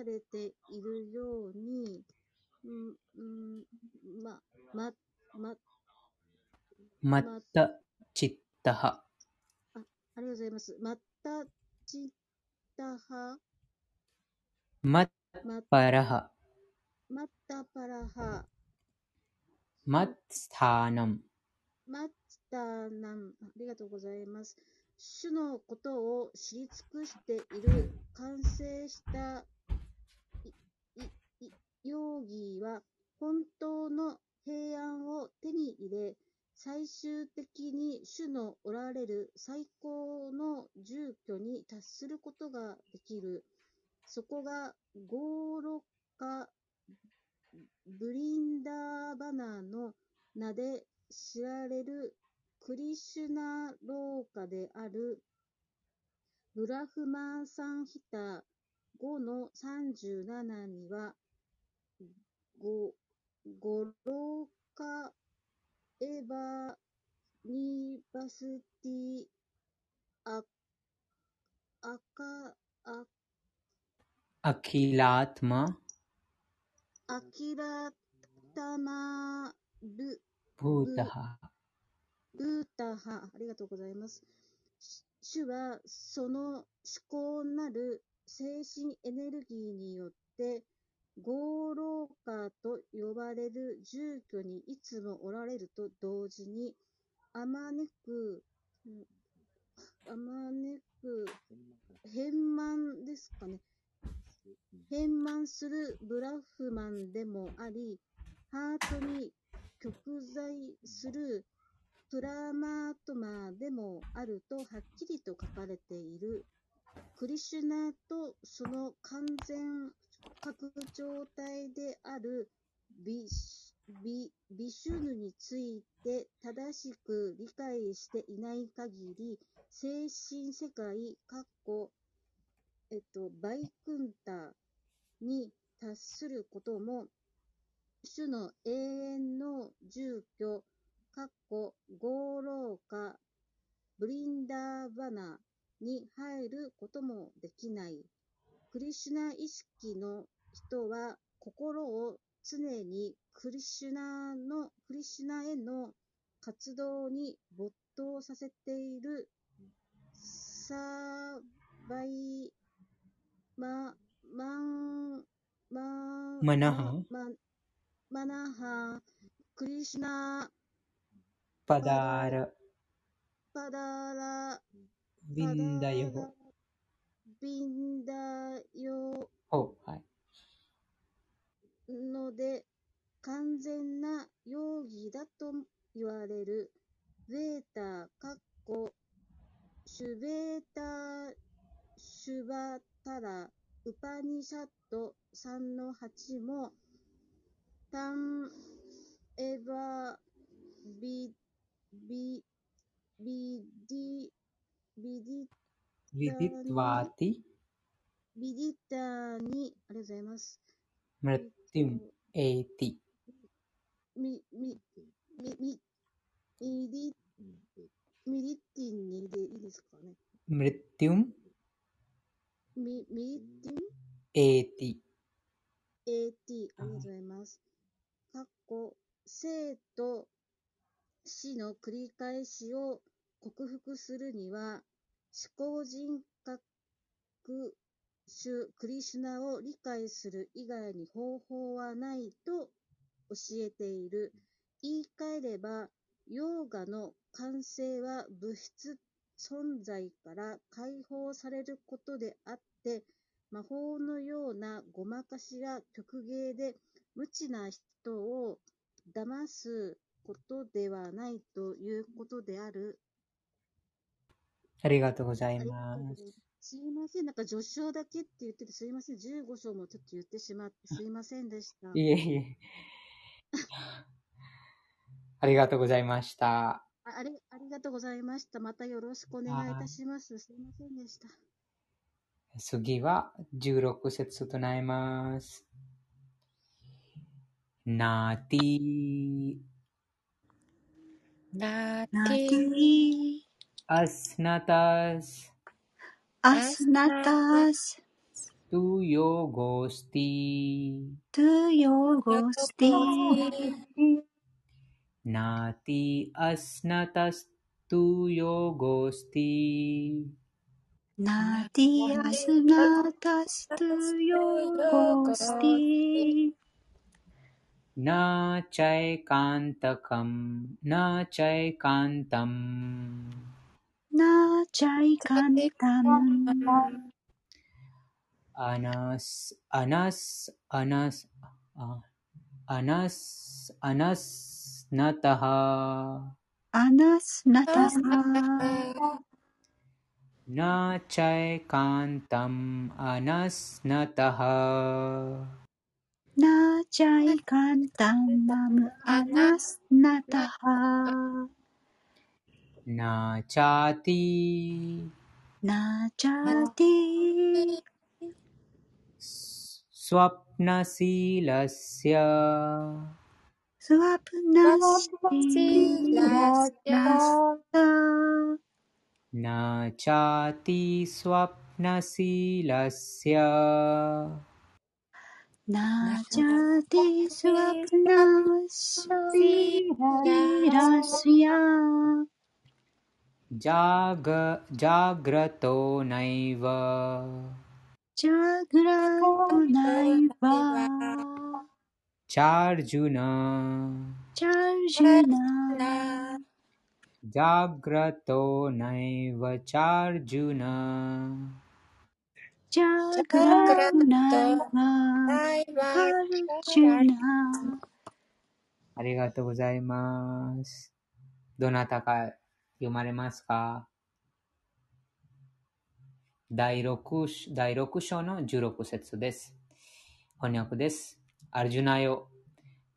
されているように、うん、うん、ま、ま、ま、マッタチッタハ。ありがとうございます。またちったは、ま、パラハ。またパラハ、マッスターナム。マッタナン、ありがとうございます。主のことを知り尽くしている完成したいいい容疑は本当の平安を手に入れ、最終的に主のおられる最高の住居に達することができる。そこがゴーロカ・ブリンダーバナーの名で知られるクリシュナローカであるブラフマーサンヒタ5の37にはゴゴローカエバニバスティアアカアアキラートマ。アキラータマルブータハ。ブータハ、ありがとうございます。主はその思考なる精神エネルギーによって、ゴーローカーと呼ばれる住居にいつもおられると同時に、あまねく、あまねく、変満ですかね。変満するブラフマンでもあり、ハートに極在するプラマートマーでもあるとはっきりと書かれている。クリシュナとその完全覚状態であるビシビビシュヌについて正しく理解していない限り、精神世界、かっこ、えっと、バイクンタに達することも、主の永遠の住居、かっこ、ゴーローカ、ブリンダーバナに入ることもできない。クリシュナ意識の人は心を常にクリシュナの、クリシュナへの活動に没頭させているサバイマ、マン、ママナハマナハ、クリシュナ、パダーラ。パダーラ、ビンダヨパビンダヨホ。はい。ので、完全な容疑だと言われる、ベータ、カッコ、シュベータ、シュバタラ、ウパニシャット3の8も、タン、エバ、ビ、ビ、ビビディ、ビディトワーティ。ビディタに、ありがとうございます。ムルティム。एति。み、み、み、み、ミリ、मृत्युम् にでいいですかね？मृत्युम्。ミ、मृत्युम् एति。एति、ありがとうございます。かっこ、生と死の繰り返しを克服するには、至高人格主クリシュナを理解する以外に方法はないと教えている。言い換えれば、ヨーガの完成は物質存在から解放されることであって、魔法のようなごまかしや曲芸で無知な人を騙すことではないということである。ありがとうございます。すいません。なんか序章だけって言っててすいません。15章もちょっと言ってしまってすいませんでした。いえいえ。ありがとうございました。あありありがとうございました。またよろしくお願いいたします。すいませんでした。次は16節となります。ナーティナナテティィアスナタスアスナタス tu yogosti. トゥヨゴスティ Nati asnatas tu yogosti. ナティアスナタストゥヨゴスティ Na chaikantakam. Na chaikantam. ナチャイカンタム Anas, anas, anas, ah, anas, anas, nataha. アナスナタハ Na chaikantam anas nataha. ナチャイカンタムアナスナタハ Na chati. ナチャ ティ Swapnasilasya. スワプナシラスタ Na chati swapnasilasya. ナチャティスワプナシラスヤ Jaga, jagrato naiva. ジャグラトナイバ Charjuna. チャージュナ Jagrato naiva charjuna. ジャグラトナイバカルチュナありがとうございます。どなたか 読まれますか？第 6, 第6章の16節です。翻訳です。アルジュナよ、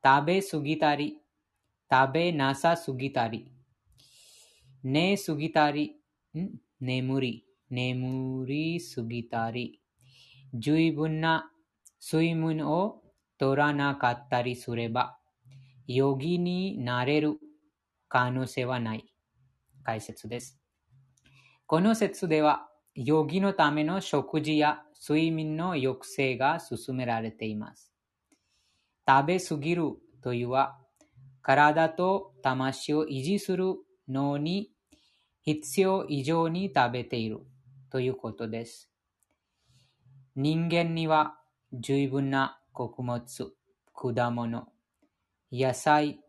食べすぎたり、食べなさすぎたり、寝すぎたり、ん？眠り、眠りすぎたり、十分な睡眠を取らなかったりすれば、ヨギになれる可能性はない。解説です。この説では、ヨギのための食事や睡眠の抑制が進められています。食べすぎるというは、体と魂を維持するのに必要以上に食べているということです。人間には十分な穀物、果物、野菜、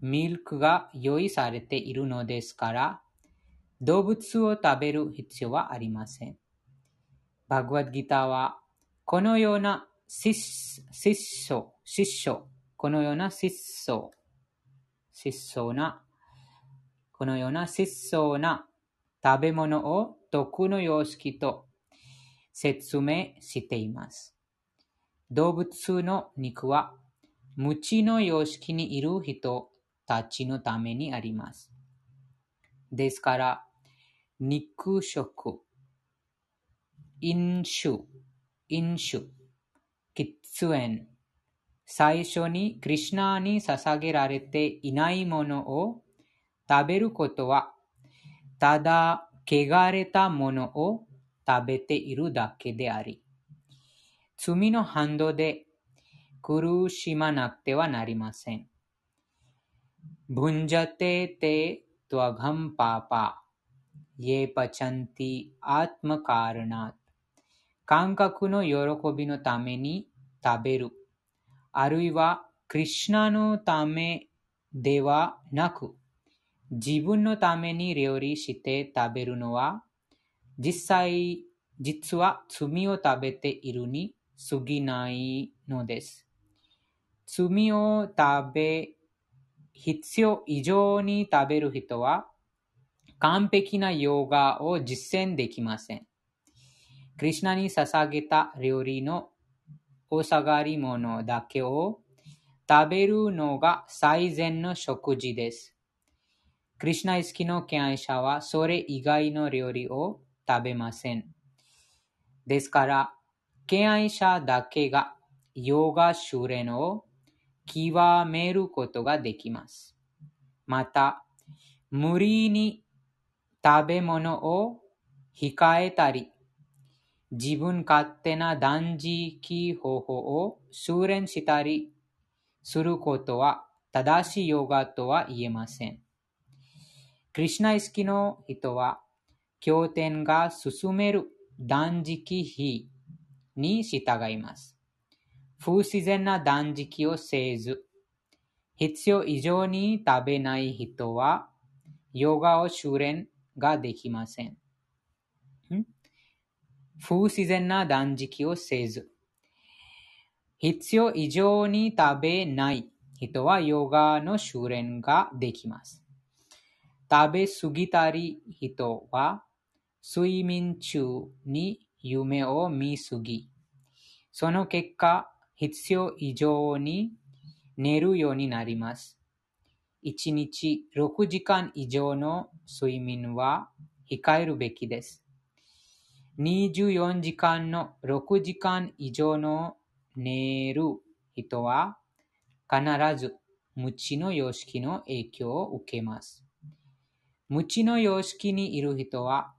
ミルクが用意されているのですから、動物を食べる必要はありません。バグワッドギターは、このような質素、質素、このような質素、質素な、このような質素な食べ物を徳の様式と説明しています。動物の肉は無知の様式にいる人たちのためにあります。ですから、肉食、飲酒、飲酒、喫煙、最初にクリシナに捧げられていないものを食べることは、ただ汚れたものを食べているだけであり、罪の反動で苦しまなくてはなりません。भुञ्जते ते त्वघं पापा ये पचन्ति आत्मकारणात् 感覚の喜びのために食べる。あるいは、クリシナのためではなく、自分のために料理して食べるのは、実際、実は罪を食べているに過ぎないのです。罪を食べ、 必要以上に食べる人は、完璧なヨガを実践できません。クリシナに捧げた料理のお下がり物だけを食べるのが最善の食事です。クリシナ意識の敬愛者はそれ以外の料理を食べません。ですから、敬愛者だけがヨガ修練を極めることができます。また、無理に食べ物を控えたり、自分勝手な断食方法を修練したりすることは正しいヨガとは言えません。クリシナ意識の人は、経典が進める断食日に従います。不自然な断食をせず、必要以上に食べない人は、ヨガを修練ができません。不自然な断食をせず、必要以上に食べない人はヨガの修練ができます。食べ過ぎたり人は睡眠中に夢を見すぎ、その結果、必要以上に寝るようになります。1日6時間以上の睡眠は控えるべきです。24時間の6時間以上の寝る人は必ず無知の様式の影響を受けます。無知の様式にいる人は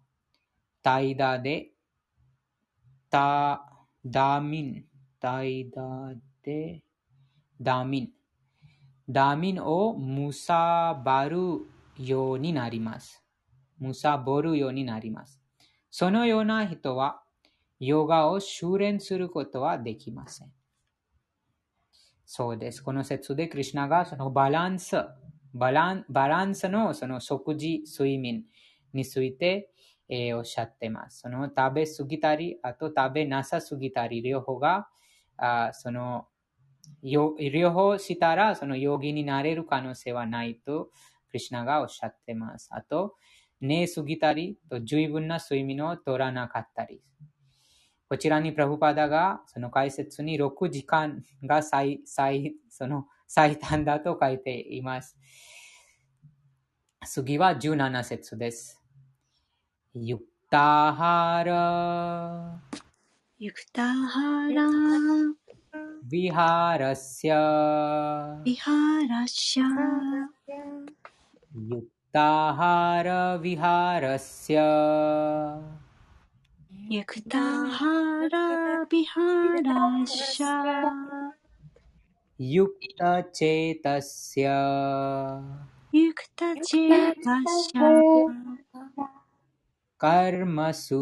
怠惰で、ダーミン、怠惰で、ダーミン、ダーミンをむさばるようになります。むさぼるようになります。そのような人は、ヨガを修練することはできません。そうです。この説でクリュナがそのバランス、バランバランスのその食事、睡眠について、えー、おっしゃってます。その食べ過ぎたり、あと食べなさすぎたり、両方が、あその両方したら、そのヨギになれる可能性はないと、クリュナがおっしゃってます。あと、寝すぎたり、と十分な睡眠を取らなかったり。こちらにプラブパダがその解説に6時間が最最その最短だと書いています。次は17節です。ユ युक्ताहारा। विहारस्य। विहारस्य। युक्तचेतस्य। युक्तचेतस्य। कर्मसु।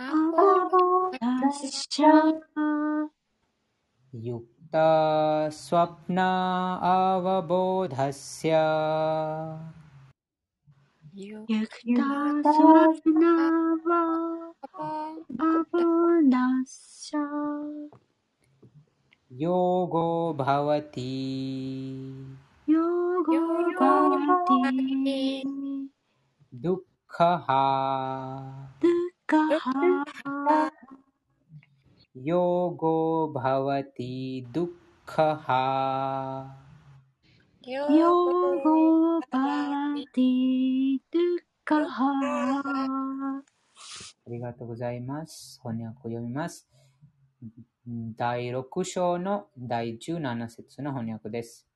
るますゆくたスワヨゴバティドゥカハありがとうございます。翻訳を読みます。第6章の第17節の翻訳です。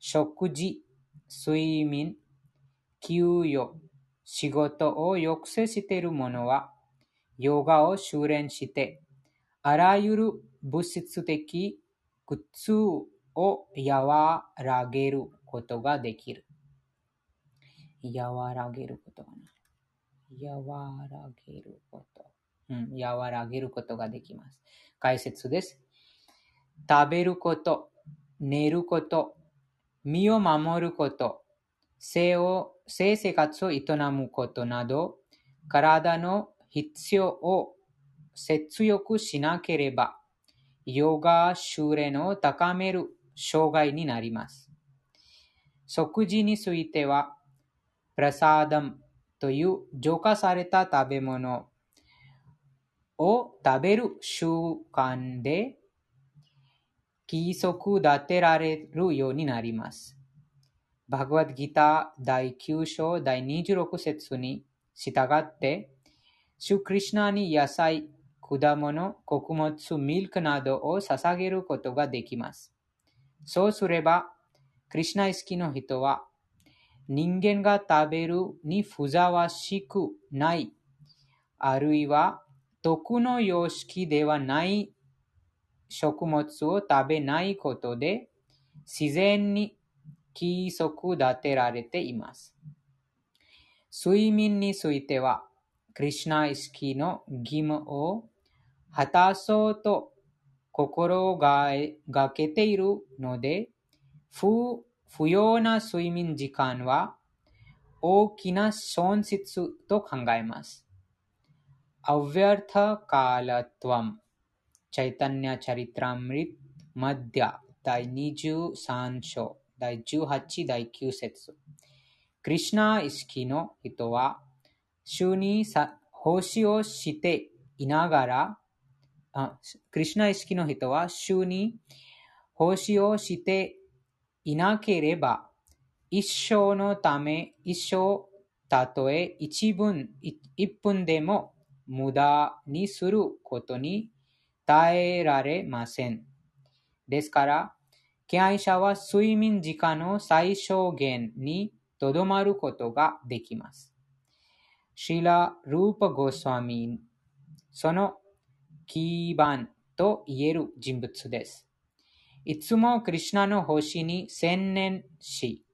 食事、睡眠、給与、仕事を抑制している者は、ヨガを修練して、あらゆる物質的苦痛を和らげることができる。和らげることかな。和らげること。うん、和らげることができます。解説です。食べること、寝ること、身を守ること、性を性生活を営むことなど、体の必要を節約しなければ、ヨガ修練を高める障害になります。食事については、プラサーダムという浄化された食べ物を食べる習慣で規則立てられるようになります。バグワッドギター第9章第26節に従って、シュクリシナに野菜、果物、穀物、ミルクなどを捧げることができます。そうすれば、クリシナ意識の人は、人間が食べるにふざわしくない、あるいは徳の様式ではない食物を食べないことで、自然に規則立てられています。睡眠については、クリシナ意識の義務を果たそうと心ががけているので、不不要な睡眠時間は大きな損失と考えます。アヴィアタカラトワムチャイタニアチャ主に奉仕をしていながらクリシナ意識の人は主に奉仕をしていなければ一生のため一生たとえ一分一分でも無駄にすることに耐えられません。ですから、敬愛者は睡眠時間の最小限にとどまることができます。シーラ・ルーパ・ゴスワミその基盤と言える人物です。いつもクリシナの星に専念し、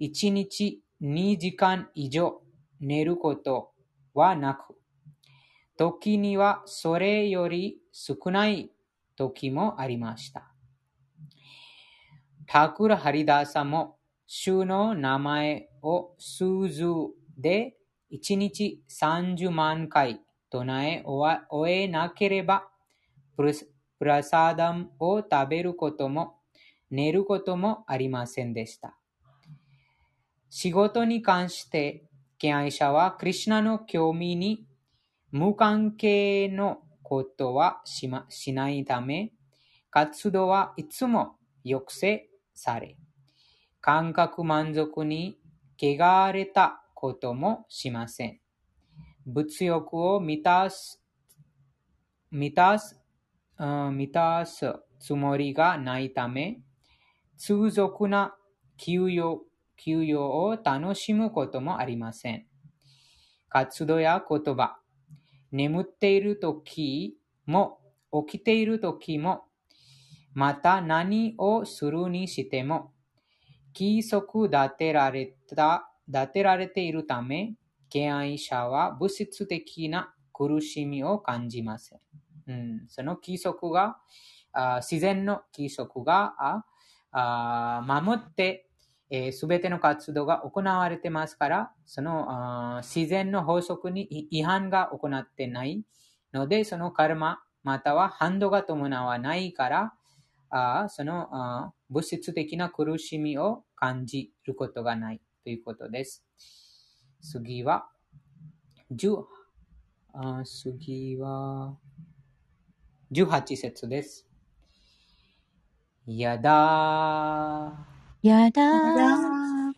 1日2時間以上寝ることはなく、時にはそれより少ない時もありました。タクラ・ハリダーサも主の名前を数字で1日30万回唱え終えなければプラサダムを食べることも寝ることもありませんでした。仕事に関して敬愛者はクリシナの興味に無関係のことはし,ま、しないため、活動はいつも抑制され、感覚満足に汚れたこともしません。物欲を満たす、満たす、満たすつもりがないため、通俗な休養休養を楽しむこともありません。活動や言葉、眠っている時も起きている時も、また何をするにしても、規則立てられた、立てられているため、敬愛者は物質的な苦しみを感じません。うん、その規則が、あ自然の規則があ守ってすべ、えー、ての活動が行われてますから、その自然の法則に違反が行ってないので、そのカルマまたは反動が伴わないから、あそのあ物質的な苦しみを感じることがないということです。次は、10あ次は18節です。やだやだ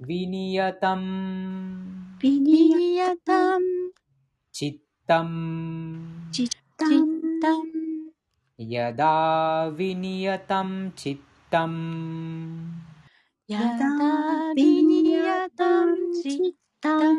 ビニヤタン。ビニヤタン。チッタン。チッタン。やだビニヤタン。チッタンやだビニヤタンチッタン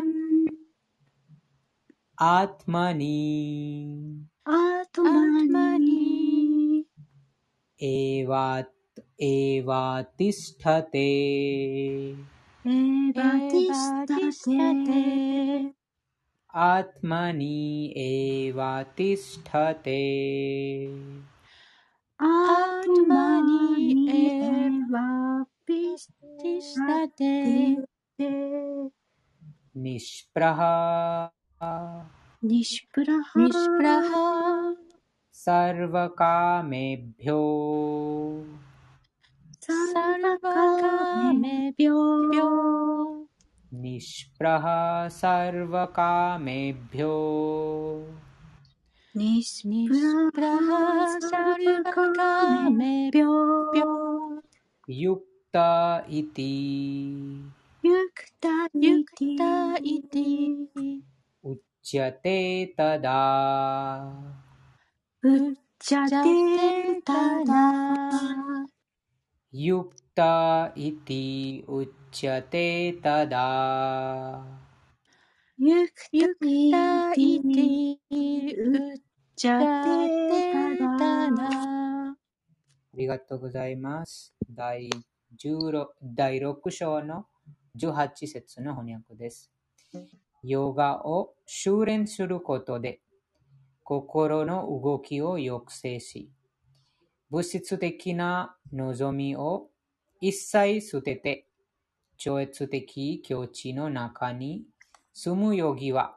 निष्प्रहा निष्प्रष्प्रकामेभ्यो सणकामेभ्योभ्यो निष्प्रः सर्वकामेभ्यो। निष्प्रः सर्वकामेभ्यो। युक् タイティユクタイティウッチャテタダウッチャテタダユクタイティウッチャテタダユクタイティウッチャテタダありがとうございます。第16第6章の18節の翻訳です。ヨガを修練することで心の動きを抑制し、物質的な望みを一切捨てて、超越的境地の中に住むヨギは、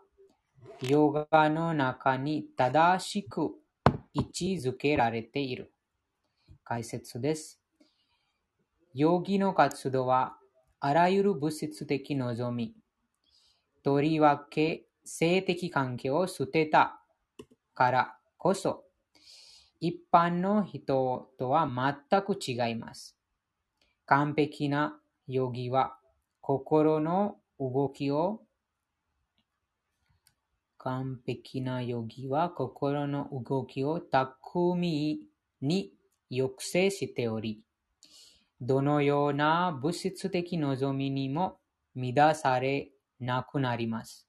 ヨガの中に正しく位置づけられている。解説です。ヨギの活動は、あらゆる物質的望み、とりわけ性的関係を捨てたからこそ、一般の人とは全く違います。完璧なヨギは、心の動きを完璧なヨギは心の動きを巧みに抑制しており、どのような物質的望みにも乱されなくなります。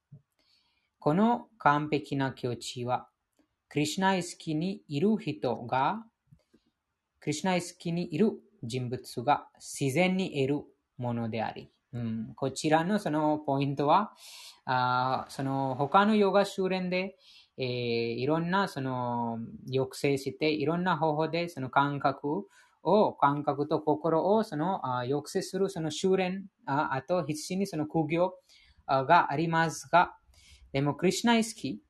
この完璧な境地は、クリシュナイスキにいる人が、クリシュナイスキにいる人物が自然に得るものであり、うん、こちらのそのポイントは、あその他のヨガ修練で、えーいろんなその抑制して、いろんな方法でその感覚を、感覚と心をその抑制するその修練、あと必死にその苦行がありますが、でもクリシュナイスキ、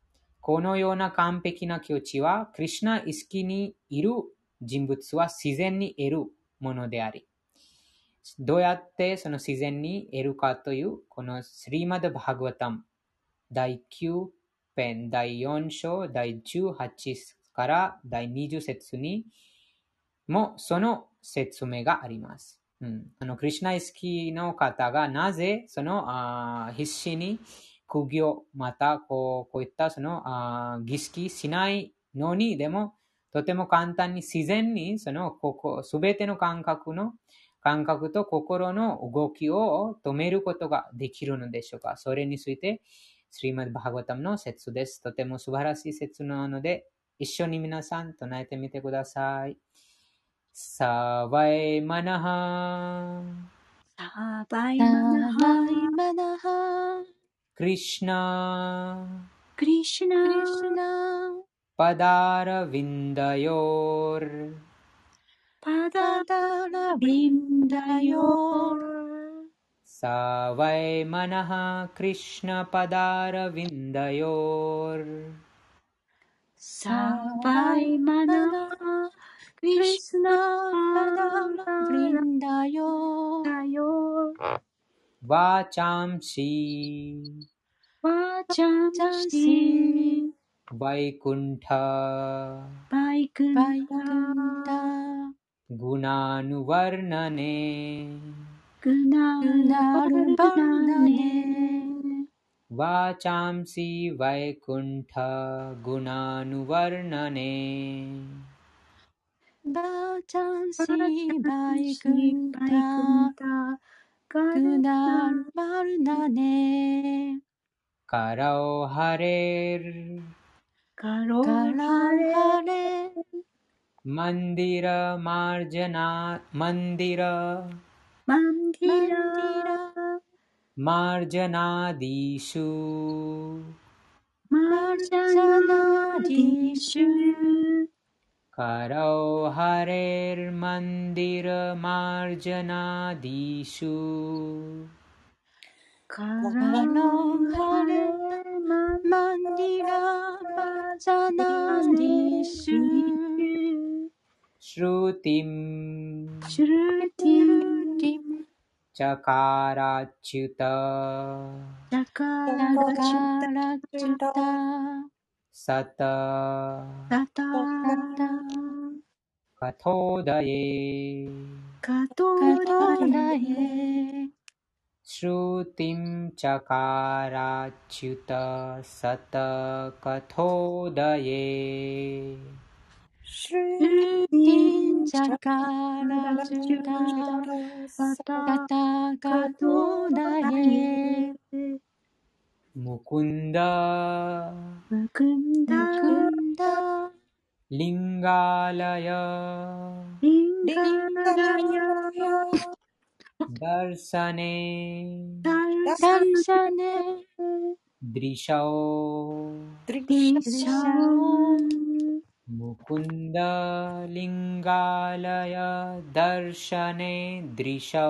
このような完璧な境地は、クリシュナイスキにいる人物は自然に得るものであり、どうやってその自然に得るかという、このスリーマダ・バハグワタム第9編第4章第18から第20節にもその説明があります。うん、あのクリシュナイスキーの方がなぜそのあ必死に苦行またこうこういったそのあ儀式しないのにでもとても簡単に自然にそのここ全ての感覚の感覚と心の動きを止めることができるのでしょうかそれについて、スリマッバハガタムの説です。とても素晴らしい説なので、一緒に皆さん唱えてみてください。सा वै मनः सा पय मनः कृष्णा कृष्ण कृष्ण पदारविन्दयोर् पदान वृन्दयो वै मनः कृष्णपदारविन्दयोर् सा वै मनः クリスナーリンダヨワチャンシワチャンシバイクンタバイクンタグナヌワルナネグナヌワルナネ वाचांसि वैकुण्ठ गुणानुवर्णने ロカラハレハレ मन्दिरमार्जना मन्दिर マンディマンディララ मार्जनादिषु マルジャナディシュ करौ हरेर्मन्दिरमार्जनादिषु カカラロハレマンマンディラバザナディシュ श्रुतिम् シュルティティンルティ चकाराच्युत ジャカダラガチュカラチュタ シロカジャナシュラヤジャナシャヤラティオラティオラティオヤトッタマシロカジャナシュ ラヤラティオやとサタサタカトダエカトダエシュティンチャカラチュタサタカトダエシュティムチャカラチュタサタカトダエ मुकुन्दा। मुकुन्दा। लिङ्गालय। दर्शने। दर्शने। दृशौ। दृशौ। मुकुन्दलिङ्गालय दर्शने। दृशौ।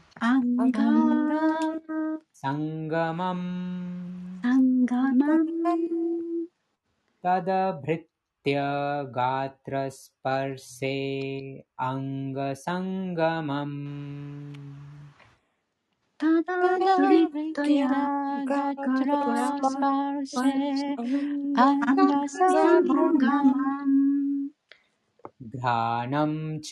अङ्गाङ्गम् सङ्गमम् सङ्गमम् तदभृत्य गात्रस्पर्शे अङ्गसङ्गमम् तदभृत्य गात्रस्पर्शे अङ्गसङ्गमम् ध्यानं च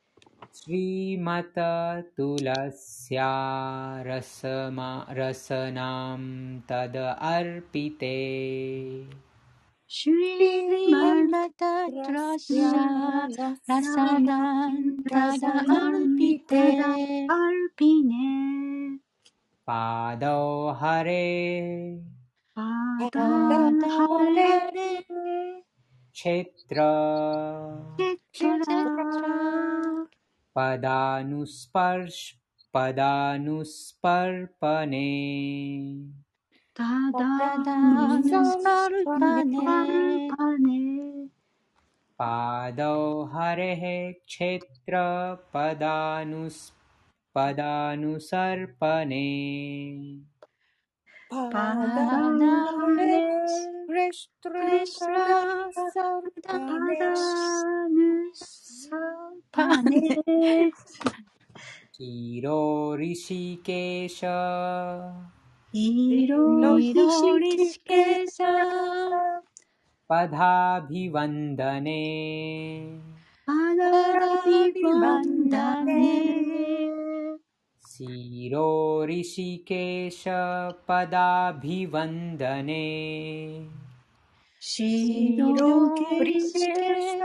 श्रीमत श्रीमततुलस्या रसनां तद अर्पिते। श्रीमतत्रस्या रसनां रसार्पिते अर्पिणे पादौ हरे। क्षेत्र। पदानुस्पर्श पदानुस्पर्पणे। पादौ हरेः क्षेत्रपदानुस् पदानुसर्पणे। Padanes Restras Sardanes Panes Kirorishikesha Kirorishikesha Padabhivandane Padabhivandane शिरो ऋषिकेशपदाभिवन्दने शीरो ऋषे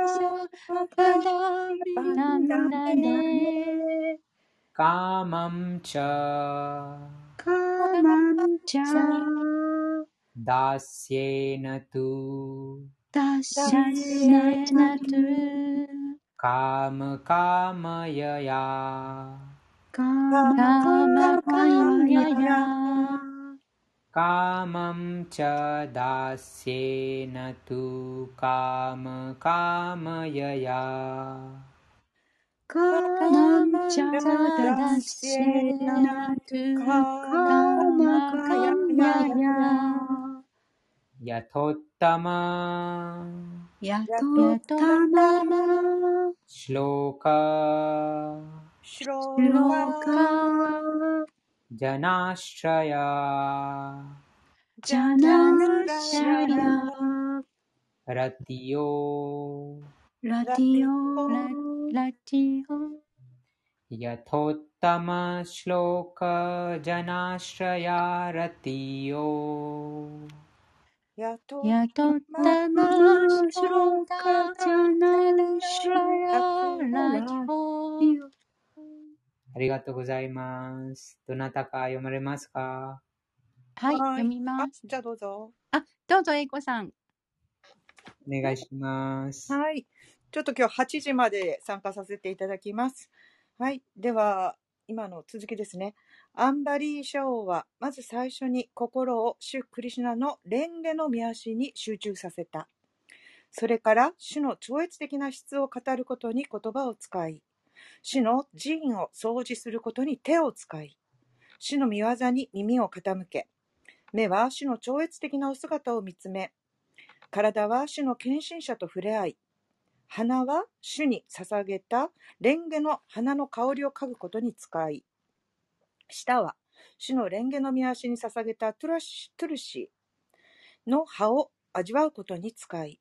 कामं च कामं च दास्येन तु। दास्येन तु। कामकामयया। かまかまかんやや。かまんちゃだせなとかまかまやや。かまんちゃだせなとかまかまやや。とったま。やとったま。ま。श्लोका や。とったましろか。じゃなしらや。らきょありがとうございます。どなたか読まれますか？はい、はい読みまあす。じゃあどうぞ。あ、どうぞ、えいこさん。お願いします。はい。ちょっと今日8時まで参加させていただきます。はい。では、今の続きですね。アンバリーシャオは、まず最初に心を主クリシュナの蓮華の見足に集中させた。それから、主の超越的な質を語ることに言葉を使い、主の寺院を掃除することに手を使い、主の見業に耳を傾け、目は主の超越的なお姿を見つめ、体は主の献身者と触れ合い、花は主に捧げた蓮華の花の香りを嗅ぐことに使い、舌は主の蓮華の見足に捧げたトゥラシトゥルシーの葉を味わうことに使い、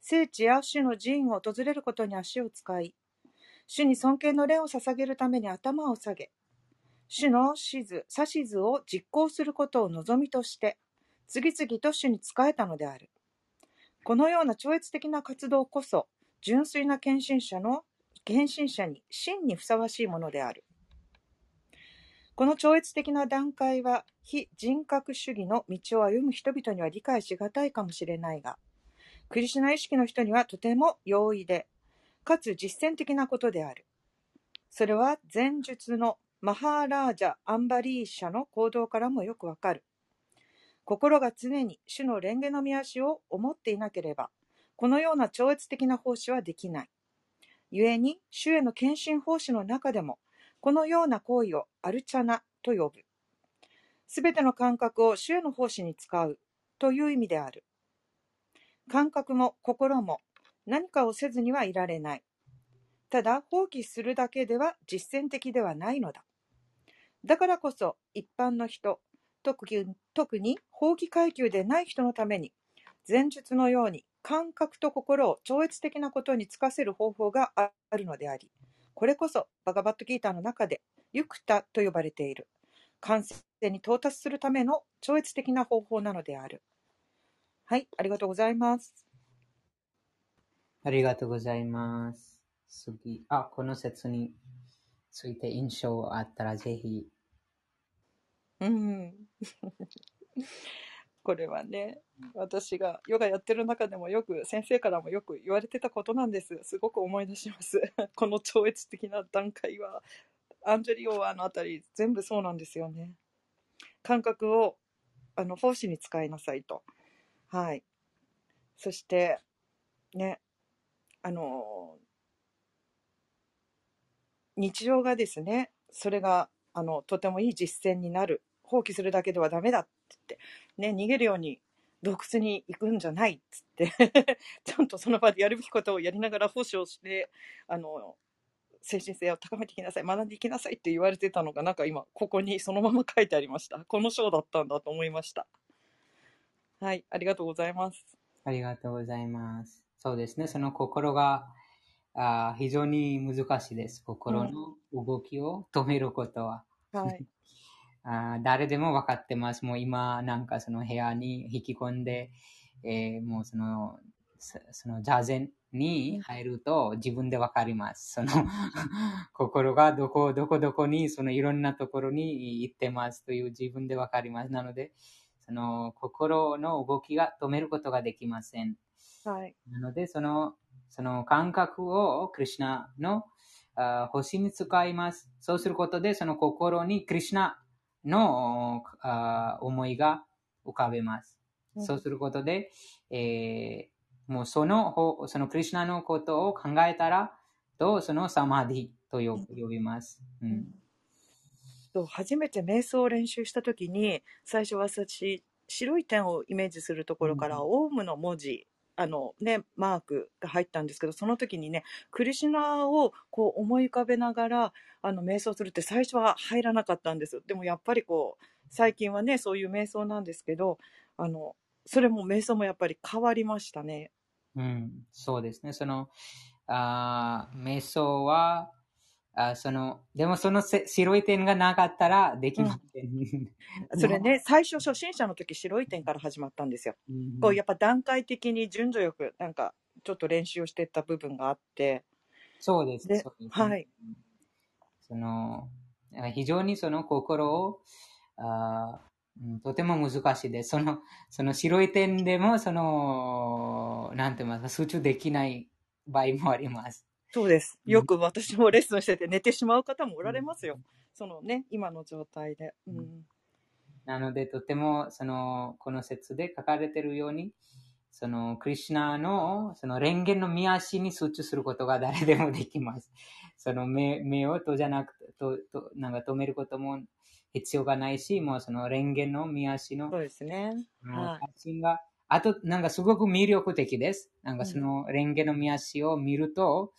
聖地や主の寺院を訪れることに足を使い、主に尊敬の礼を捧げるために頭を下げ、主の指図、指図を実行することを望みとして、次々と主に仕えたのである。このような超越的な活動こそ、純粋な献身者の、献身者に真にふさわしいものである。この超越的な段階は、非人格主義の道を歩む人々には理解しがたいかもしれないが、クリシュナ意識の人にはとても容易で、かつ実践的なことである。それは前述のマハーラージャ・アンバリーシャの行動からもよくわかる。心が常に主の蓮華の見足を思っていなければ、このような超越的な奉仕はできない。故に、主への献身奉仕の中でも、このような行為をアルチャナと呼ぶ。すべての感覚を主への奉仕に使うという意味である。感覚も心も何かをせずにはいられない。ただ、放棄するだけでは実践的ではないのだ。だからこそ、一般の人、特に特に法規階級でない人のために、前述のように感覚と心を超越的なことにつかせる方法があるのであり、これこそバガバットギーターの中でユクタと呼ばれている、完成に到達するための超越的な方法なのである。はい、ありがとうございます。ありがとうございます。次、あ、この説について印象あったらぜひ。うん。これはね、私がヨガやってる中でもよく、先生からもよく言われてたことなんです。すごく思い出します。この超越的な段階は、アンジェリオアのあたり、全部そうなんですよね。感覚を、あの、奉仕に使いなさいと。はい。そして、ね、あの、日常がですね、それが、あの、とてもいい実践になる。放棄するだけではダメだって言って、ね、逃げるように洞窟に行くんじゃないっつって、ちゃんとその場でやるべきことをやりながら奉仕をして、あの、精神性を高めていきなさい、学んでいきなさいって言われてたのが、なんか今、ここにそのまま書いてありました。この章だったんだと思いました。はい、ありがとうございます。ありがとうございます。そうですね。その心があ非常に難しいです。心の動きを止めることは。はい。あ誰でも分かってます。もう今、なんかその部屋に引き込んで、えーもうその、そその座禅に入ると自分で分かります。その 心がどこ、どこどこに、そのいろんなところに行ってますという自分で分かります。なので、その心の動きが止めることができません。はい。なので、その、その感覚をクリュナのあ星に使います。そうすることで、その心にクリュナのあ思いが浮かべます。うんそうすることで、えーもうそのほ、そのクリュナのことを考えたら、とそのサマディと呼呼びます。うんそう初めて瞑想を練習した時に最初は私白い点をイメージするところから、うんオウムの文字あのね、マークが入ったんですけど、その時にね、クリシュナをこう思い浮かべながら、あの、瞑想するって最初は入らなかったんですよ。でもやっぱりこう、最近はね、そういう瞑想なんですけど、あの、それも瞑想もやっぱり変わりましたね。うん、そうですね。その、あ瞑想は、あその、でもそのせ白い点がなかったらできません。それね、最初初心者の時白い点から始まったんですよ。うんこうやっぱ段階的に順序よく、なんか、ちょっと練習をしていった部分があって、そうです。でそうですねはい。その、あ非常にその心を、あうんとても難しいです。その、その白い点でも、その、なんて言いますか、集中できない場合もあります。そうです。うんよく私もレッスンしてて寝てしまう方もおられますよ。そのね、今の状態で。うん。なので、とても、その、この説で書かれているように、その、クリシュナの、その、蓮華の見足に集中することが誰でもできます。その目、目を閉じゃなくて、と、と、なんか止めることも必要がないし、もうその、蓮華の見足のそうですね。はい発信が、あと、なんかすごく魅力的です。なんかその、レンゲの見足を見ると、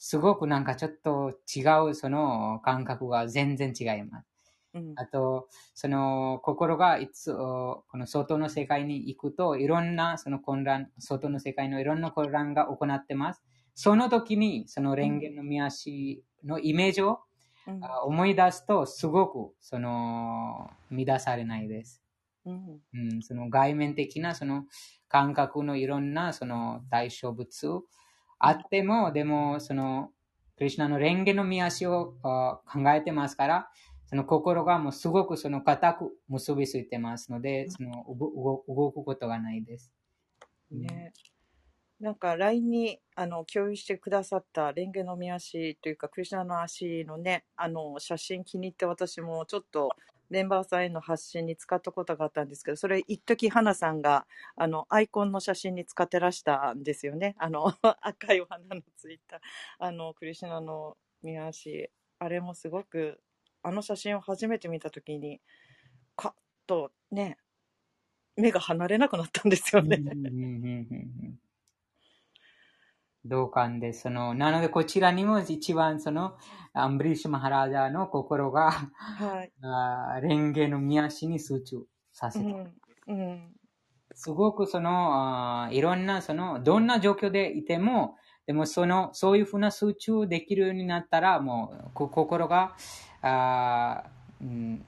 すごくなんかちょっと違うその感覚が全然違います。うん。あと、その心がいつ、おこの外の世界に行くと、いろんなその混乱、外の世界のいろんな混乱が行ってます。その時に、そのレンゲの見足のイメージを、うんあ思い出すと、すごく、その、乱されないです。うん。うん、その外面的なその感覚のいろんなその対象物あっても、でもそのクリュナの蓮華の見足をあ考えてますから、その心がもうすごくその固く結びついてますので、その動くことがないです。ね。なんか LINE にあの共有してくださったレンゲの見足というかクリシュナの足のねあの写真気に入って私もちょっとメンバーさんへの発信に使ったことがあったんですけどそれ一時花さんがあのアイコンの写真に使ってらしたんですよね。あの 赤いお花のついたあのクリシュナの見足あれもすごくあの写真を初めて見た時にカッとね目が離れなくなったんですよね。同感です。そのなので、こちらにも一番そのアンブリッシュ・マハラジャーの心がはい あー蓮華の見足に集中させた。うんうんすごくその、あーいろんな、その、どんな状況でいても、でもその、そういうふうな集中できるようになったら、もう、こ心が、あーうん、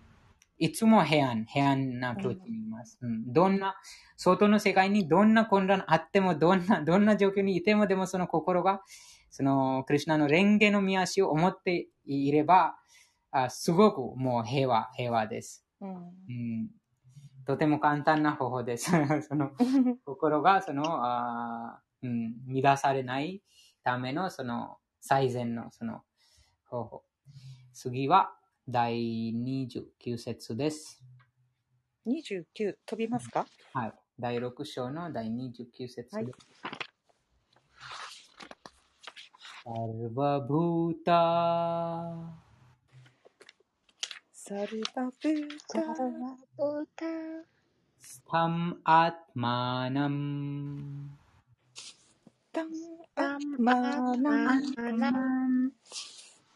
いつも平安、平安な境地にいます。うん、どんな、外の世界にどんな混乱あっても、どんな、どんな状況にいても、でもその心が、その、クリュナの蓮華の見足を思っていれば、あすごくもう平和、平和です。うんうんとても簡単な方法です。その 心がそのあー、うん、乱されないためのその最善のその方法。次は第29節です。29飛びますか？はい。第6章の第29節はい。です。サルバブータ。サル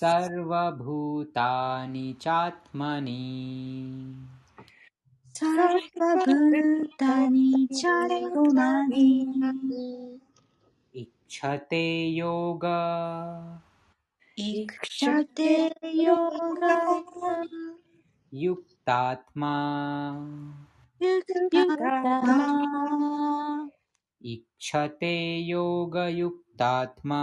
सर्वभूतानि चात्मनि। सर्वभूतानि चात्मनि। इच्छते योग। इच्छते योग। युक्तात्मा। युक्तात्मा। इक्षते योगयुक्तात्मा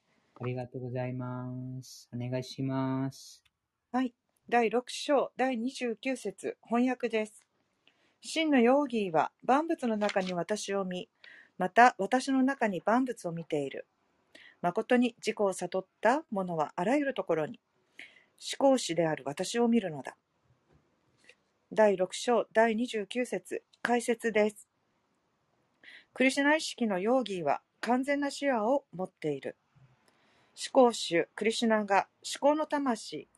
ありがとうございます。お願いします。はい。第6章第29節翻訳です。真のヨーギーは万物の中に私を見、また私の中に万物を見ている。誠に自己を悟った者はあらゆるところに、思考主である私を見るのだ。第6章第29節解説です。クリシュナ意識のヨーギーは完全な視野を持っている。思考主クリシュナが思考の魂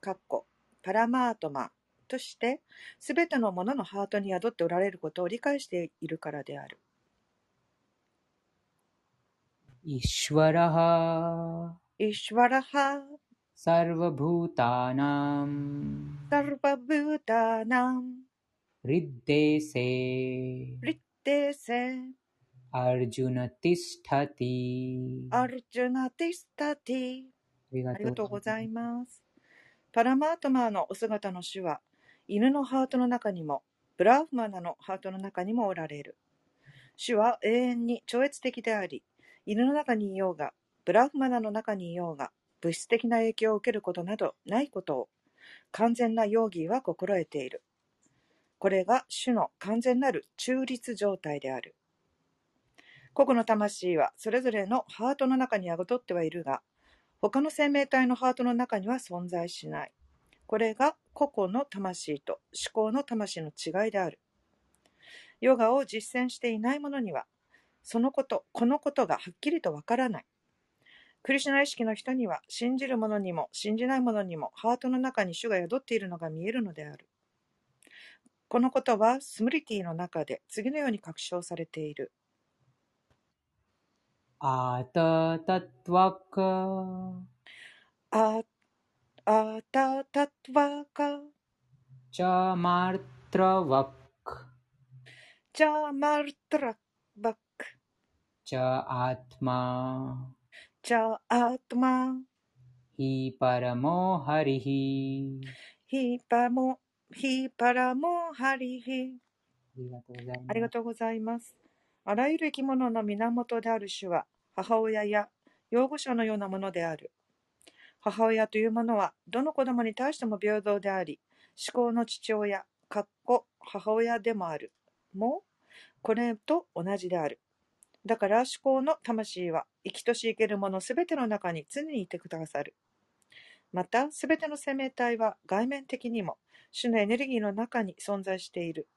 パラマートマとしてすべてのもののハートに宿っておられることを理解しているからである。イシュワラハ。イシュワラハ。サルバブータナム。サルバブータナム。हृद्देशेッデセティありがありがとうございます。パラマートマーのお姿の主は犬のハートの中にもブラーフマナのハートの中にもおられる。主は永遠に超越的であり、犬の中にいようが、ブラーフマナの中にいようが、物質的な影響を受けることなどないことを、完全なヨーギーは心得ている。これが主の完全なる中立状態である。個々の魂はそれぞれのハートの中に宿ってはいるが、他の生命体のハートの中には存在しない。これが個々の魂と思考の魂の違いである。ヨガを実践していない者には、そのこと、このことがはっきりとわからない。クリシュナ意識の人には、信じる者にも信じない者にもハートの中に主が宿っているのが見えるのである。このことはスムリティの中で次のように確証されている。あたたたわか。あ、たたたわか。じゃまるたらわく。ちゃまるたらわく。ちゃあたま。じゃあたま。ひぱらもはりひ。ひぱも、ひぱらもはりひ。ありがとうございます。ありがとうございます。あらゆる生き物の源である主は、母親や養護者のようなものである。母親というものは、どの子供に対しても平等であり、思考の父親、かっこ母親でもある。も、これと同じである。だから思考の魂は、生きとし生けるものすべての中に常にいてくださる。また、すべての生命体は外面的にも、主のエネルギーの中に存在している。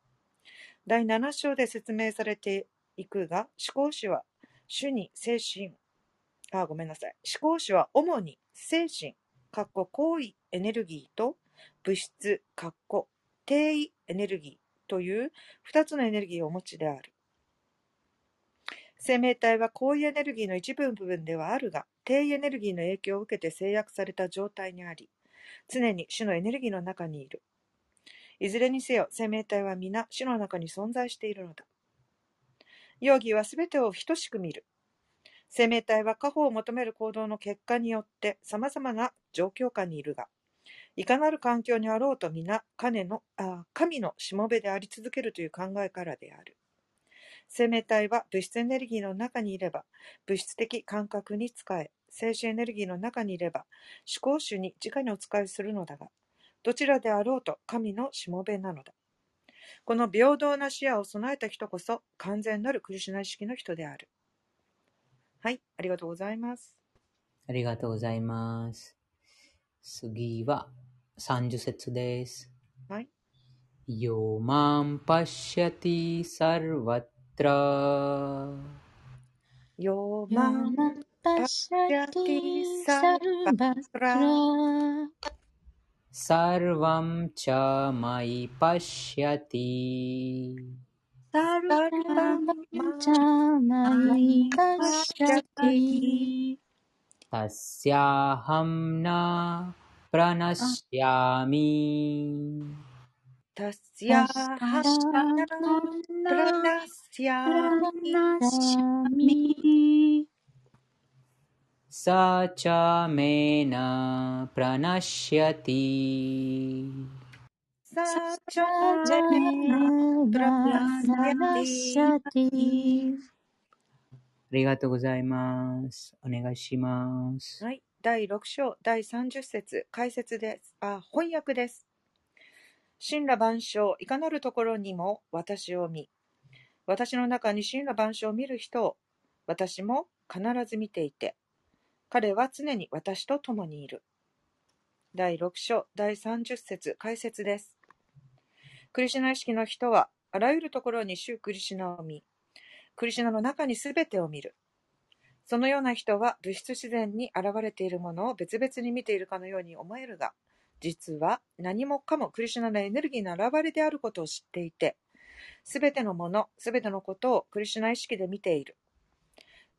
第7章で説明されていくが、思考主は主に精神、あ、ごめんなさい。思考主は主に精神、かっこ行為エネルギーと物質、かっこ定位エネルギーという2つのエネルギーをお持ちである。生命体は行為エネルギーの一部部分ではあるが、低位エネルギーの影響を受けて制約された状態にあり、常に主のエネルギーの中にいる。いずれにせよ、生命体は皆主の中に存在しているのだ。容疑はすべてを等しく見る。生命体は過保を求める行動の結果によって様々な状況下にいるが、いかなる環境にあろうと皆神のあ神のしもべであり続けるという考えからである。生命体は物質エネルギーの中にいれば物質的感覚に使え、精神エネルギーの中にいれば思考主に直にお使いするのだが、どちらであろうと神のしもべなのだ。この平等な視野を備えた人こそ、完全なるクリシュナ意識の人である。はい、ありがとうございます。ありがとうございます。次は30節です。はい。よまんぱシャティサルワットラ。よまんぱシャティサルワットラ。ナスヤプラナシャミ सा च मेन प्रणश्यति さあ、ちゃさめめプラなスヤらテしィゃて。ありがとうございます。お願いします。はい。第6章、第30節、解説です。あ、翻訳です。神羅万象、いかなるところにも私を見。私の中に神羅万象を見る人を、私も必ず見ていて、 彼は常に私と共にいる。第6章、第30節、解説です。クリシュナ意識の人は、あらゆるところに主クリシュナを見、クリシュナの中にすべてを見る。そのような人は物質自然に現れているものを別々に見ているかのように思えるが、実は何もかもクリシュナのエネルギーの現れであることを知っていて、すべてのもの、すべてのことをクリシュナ意識で見ている。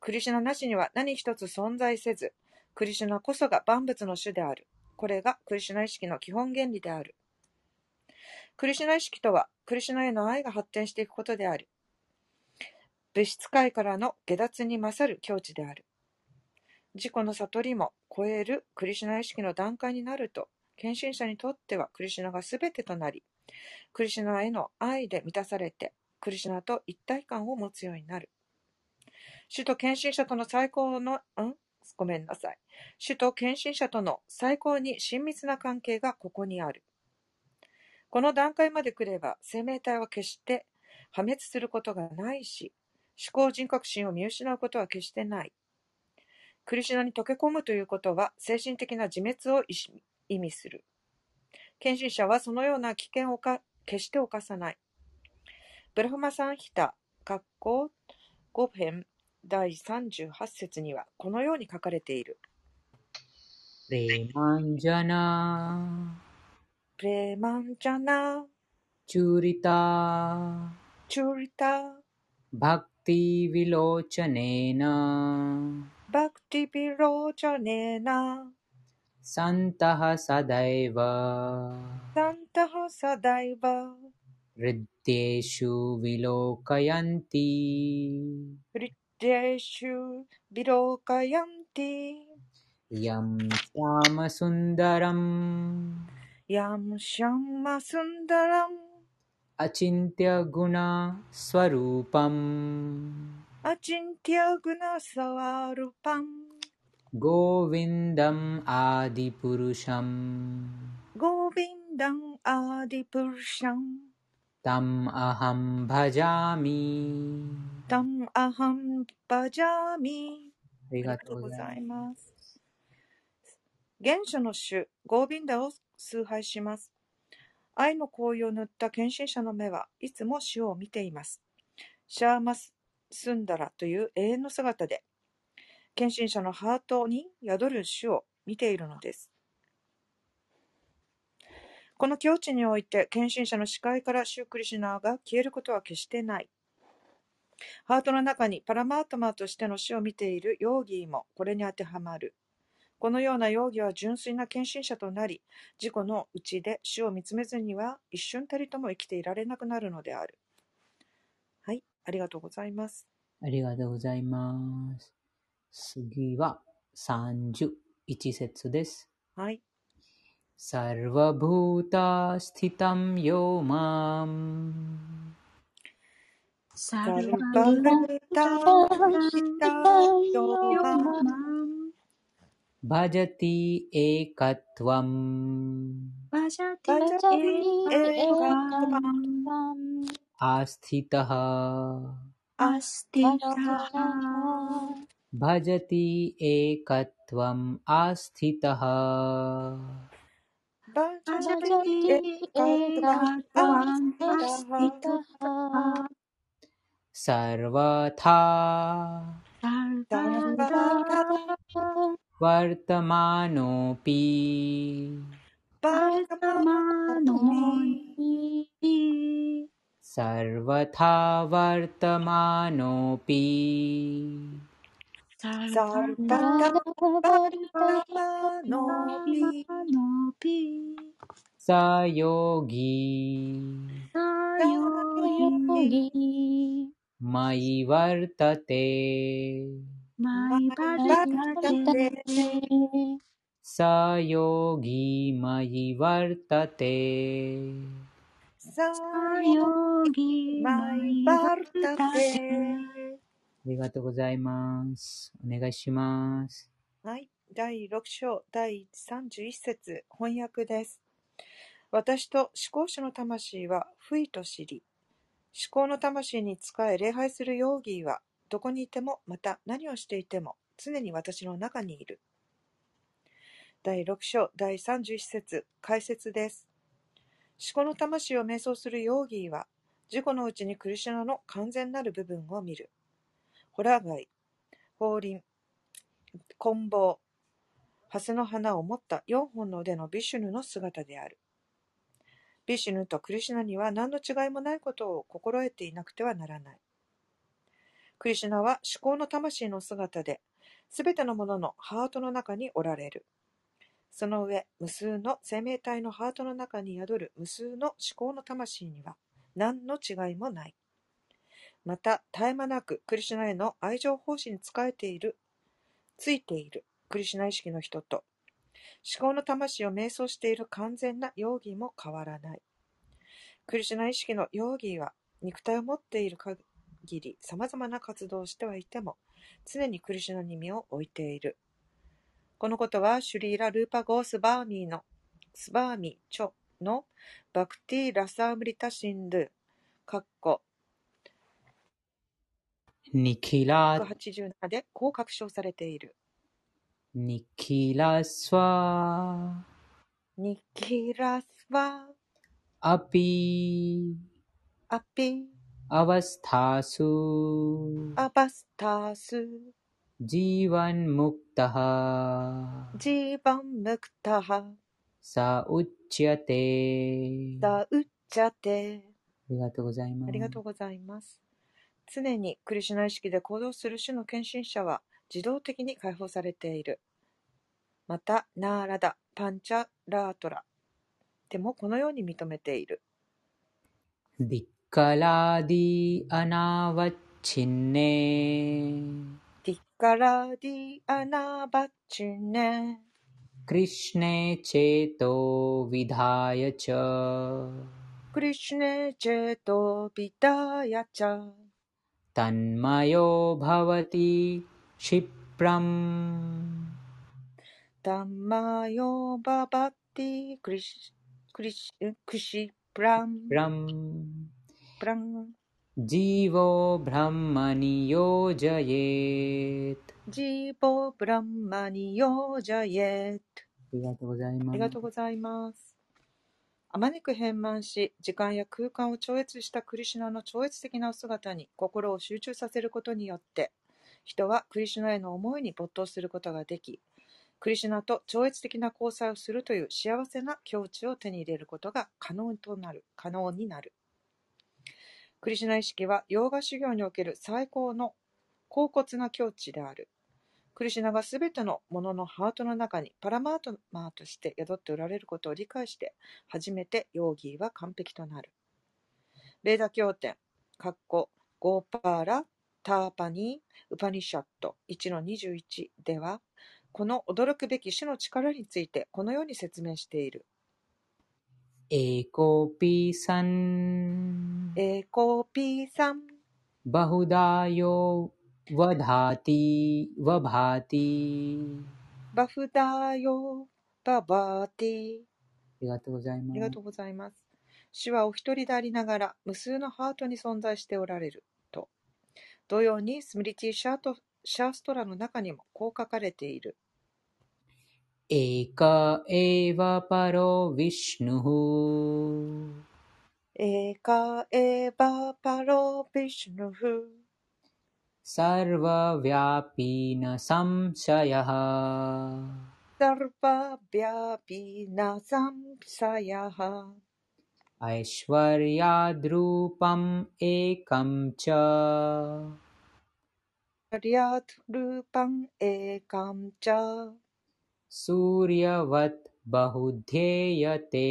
クリシュナなしには何一つ存在せず、クリシュナこそが万物の主である。これがクリシュナ意識の基本原理である。クリシュナ意識とは、クリシュナへの愛が発展していくことである。物質界からの下脱に勝る境地である。自己の悟りも超えるクリシュナ意識の段階になると、献身者にとってはクリシュナが全てとなり、クリシュナへの愛で満たされて、クリシュナと一体感を持つようになる。主と献身者との最高の、ん？ごめんなさい。主と献身者との最高に親密な関係がここにある。この段階まで来れば、生命体は決して破滅することがないし、思考人格心を見失うことは決してない。クリシュナに溶け込むということは精神的な自滅を意味する。献身者はそのような危険をか決して犯さない。ブラフマサンヒタ、括弧5編第38節にはこのように書かれている。プレマンジャナ。プレマンジャナ、チュリタチュリタ、バクティヴィロチャネーナバクティピローチャネーナ、サンタハサダイバサンタハサダイバ、リッ ेषु विलोकयन्ति यं श्यामसुन्दरम्। यं शं अचिन्त्यगुणस्वरूपम्। अचिन्त्य गोविन्दम् आदिपुरुषम्। गोविन्दम् आदिपुरुषम्। ダラムアハンバジャーミタムアハンバジャーミありありがとうごがとうございざいまます。原初の種、ゴービンダを崇拝します。愛の紅葉を塗った献身者の目はいつも主を見ています。シャーマス・スンダラという永遠の姿で、献身者のハートに宿る主を見ているのです。この境地において、献身者の視界からシュークリシュナーが消えることは決してない。ハートの中にパラマートマーとしての死を見ているヨーギーもこれに当てはまる。このような容疑は純粋な献身者となり、自己の内で死を見つめずには一瞬たりとも生きていられなくなるのである。はい、ありがとうございます。ありがとうございます。次は31節です。はい。サルバブータスティタムヨーマンササルルババルルタヒサルバルサルバルバルタマノイサルバルタマノピサルサバルバタバルタノビノピサヨギサヨギマイワルタテマイバルバタルタテテ。さよぎまいわるたて。さよヨギママイイババルルタタテテ。。ありがとうございます。お願いします。はい。第6章第31節翻訳です。私と思考者の魂は不意と知り、思考の魂に仕え礼拝するヨーギーは、どこにいても、また何をしていても、常に私の中にいる。第6章第31節解説です。思考の魂を瞑想するヨーギーは、自己のうちにクリシュナの完全なる部分を見る。ホラガイ、法輪、棍棒、蓮の花を持った4本の腕のビシュヌの姿である。ビシュヌとクリシュナには何の違いもないことを心得ていなくてはならない。クリシュナは思考の魂の姿で、すべてのもののハートの中におられる。その上、無数の生命体のハートの中に宿る無数の思考の魂には何の違いもない。また、絶え間なくクリシュナへの愛情奉仕に仕えている、ついているクリシュナ意識の人と、思考の魂を瞑想している完全なヨーギーも変わらない。クリシュナ意識のヨーギーは、肉体を持っている限り様々な活動をしてはいても、常にクリシュナに身を置いている。このことは、シュリーラ・ルーパ・ゴー・スバーミーの、スバーミ・チョのバクティ・ラサームリタ・シンドゥ、かっこニキラ、187でこう確証されている。ニキラスワ、ニキラスワ、アピ、アピ、アワスタス、アバスタス、ジーワンムクタハ、ジーバンムクタハ、サウチヤテ。あダウッチャテ。りがとうございます。ありがとうございます。常にクリシュナ意識で行動する種の献身者は、自動的に解放されている。また、ナーラダ、パンチャラートラでもこのように認めている。ディッカラーディアナバッチンネदिक्काला द्यनवच्छिन्ने कृष्णे चेतो विधाय च कृष्णे चेतो विधाय च तन्मयो भवति क्षिप्रम् तन्मयो भवति क्षिप्रम् जीवो ब्रह्मणि योजयेत् जीवो ब्रह्मणि योजयेत् ありがとうございます。ありがとうございます。あまねく変満し、時間や空間を超越したクリシュナの超越的な姿に心を集中させることによって、人はクリシュナへの思いに没頭することができ、クリシュナと超越的な交際をするという幸せな境地を手に入れることが可能となる、可能になる。クリシュナ意識は、ヨーガ修行における最高の高骨な境地である。クリシュナがすべてのもののハートの中にパラマートマーとして宿っておられることを理解して初めてヨーギーは完璧となる。ベーダ経典、カッコ、ゴーパーラ、ターパニー、ウパニシャット1-21では、この驚くべき種の力についてこのように説明している。エコピーさん。エコピーさん。バフダヨ वधाति वभाति バフだよ、ババー。ありがとうございますありが。とうございます。主はお一人でありながら、無数のハートに存在しておられる。と。同様に、スムリティシャートシャーストラの中にもこう書かれている。एक एव ァパロ विष्णुः エーカエーバーパロビシュヌフ。सर्वव्यापी न संशयः सर्वव्यापी न संशयः ऐश्वर्याद्रूपम् एकं च। रूपम् एकं च। सूर्यवत् बहुध्येयते।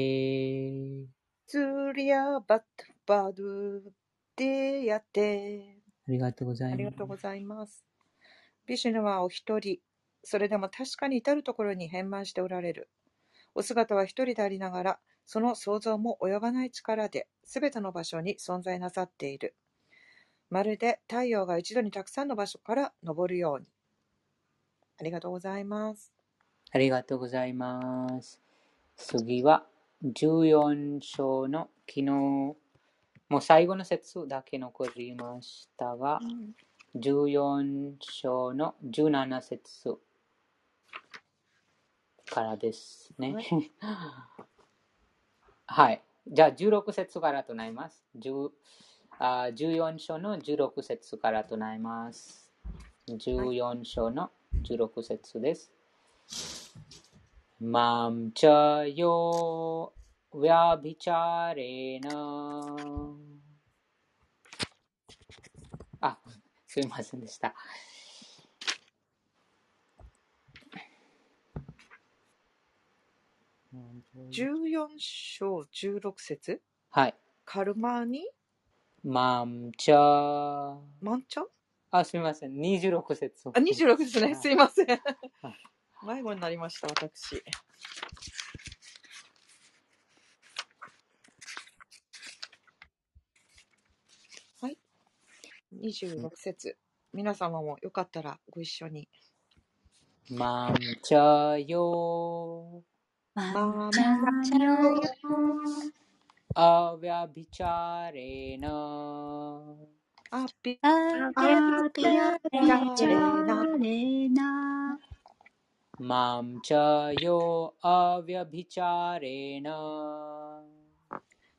सूर्यवत् बहुध्येयते। ありがとうございますありがとう。ございます。ビシュヌはお一人、それでも確かに至るところに変満しておられる。お姿は一人でありながら、その想像も及ばない力で、すべての場所に存在なさっている。まるで太陽が一度にたくさんの場所から昇るように。ありがとうございます。ありがとうございます。次は14章の昨日、もう最後の節だけ残りましたが、14章の17節からですね。はい。じゃあ16節からとなります。10あ14章の16節からとなります。14章の16節です。मां च यो व्याभिचारेण あ、すいませんでした。 14章16節はい。カルマに मां च マンチャあ、すみません。26節。あ、26ですね。すいませんはい。迷子になりました、私。 26節、皆様もよかったらご一緒に。マンチャヨまんちゃよあわびちゃれな。チャち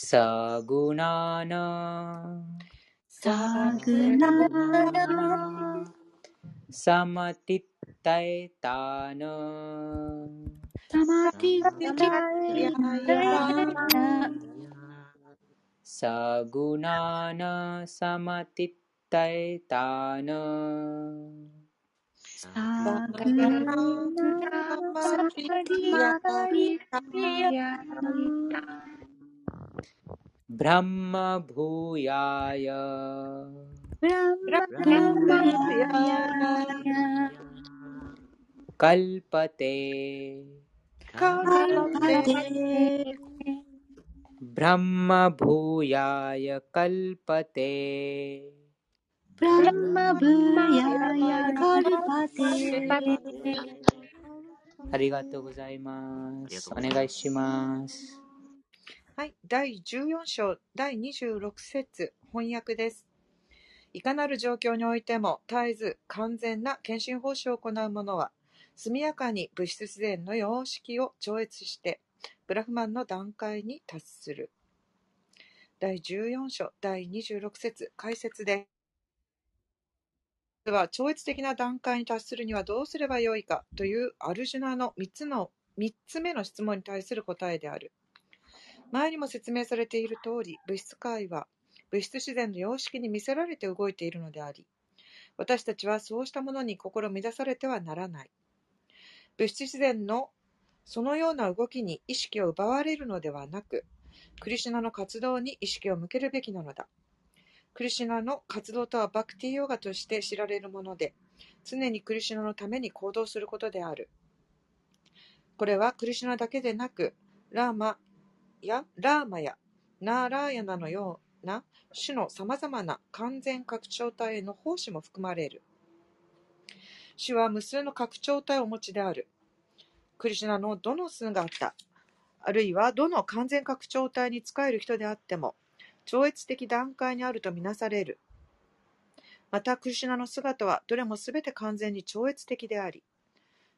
सगुणान सगुणान समतितैतान सगुणान समतितैतान सगुणान समतितैतान サグナナサマティタイタ ब्रह्मभूयाय ブランマブランマヤヤ कल्पते カルテ ब्रह्मभूयाय कल्पते ブランマブヤヤカルパテありがとうございます。お願いします。 はい。第14章第26節翻訳です。いかなる状況においても絶えず完全な献身奉仕を行う者は速やかに物質自然の様式を超越してブラフマンの段階に達する。第14章第26節解説です。では超越的な段階に達するにはどうすればよいかというアルジュナの3つの3つ目の質問に対する答えである。前にも説明されている通り、物質界は物質自然の様式に見せられて動いているのであり、私たちはそうしたものに心乱されてはならない。物質自然のそのような動きに意識を奪われるのではなく、クリシュナの活動に意識を向けるべきなのだ。クリシュナの活動とはバクティヨガとして知られるもので、常にクリシュナのために行動することである。これはクリシュナだけでなく、ラーマやラーマやナーラーヤナのような種のさまざまな完全拡張体への奉仕も含まれる。主は無数の拡張体をお持ちである。クリシュナのどの姿、あった、あるいはどの完全拡張体に仕える人であっても、超越的段階にあるとみなされる。また、クリシュナの姿はどれもすべて完全に超越的であり、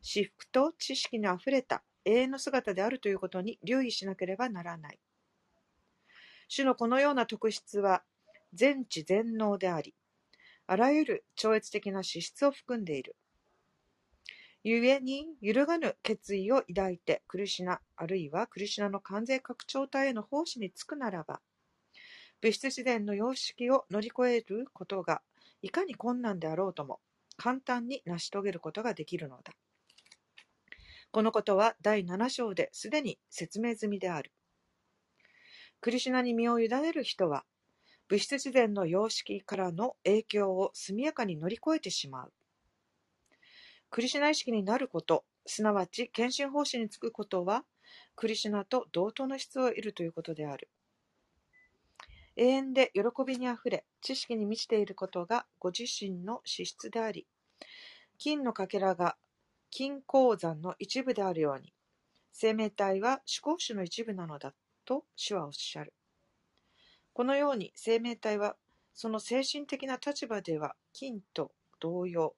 私服と知識にあふれた永遠の姿であるということに留意しなければならない。主のこのような特質は全知全能であり、あらゆる超越的な資質を含んでいる。故に、揺るがぬ決意を抱いて、クリシナ、あるいはクリシナの完全拡張体への奉仕につくならば、物質自然の様式を乗り越えることが、いかに困難であろうとも、簡単に成し遂げることができるのだ。このことは第7章ですでに説明済みである。クリシュナに身を委ねる人は、物質自然の様式からの影響を速やかに乗り越えてしまう。クリシュナ意識になること、すなわち献身奉仕につくことは、クリシュナと同等の質を得るということである。永遠で喜びにあふれ、知識に満ちていることがご自身の資質であり、金のかけらが金鉱山の一部であるように、生命体は思考主の一部なのだと主はおっしゃる。このように生命体はその精神的な立場では金と同様、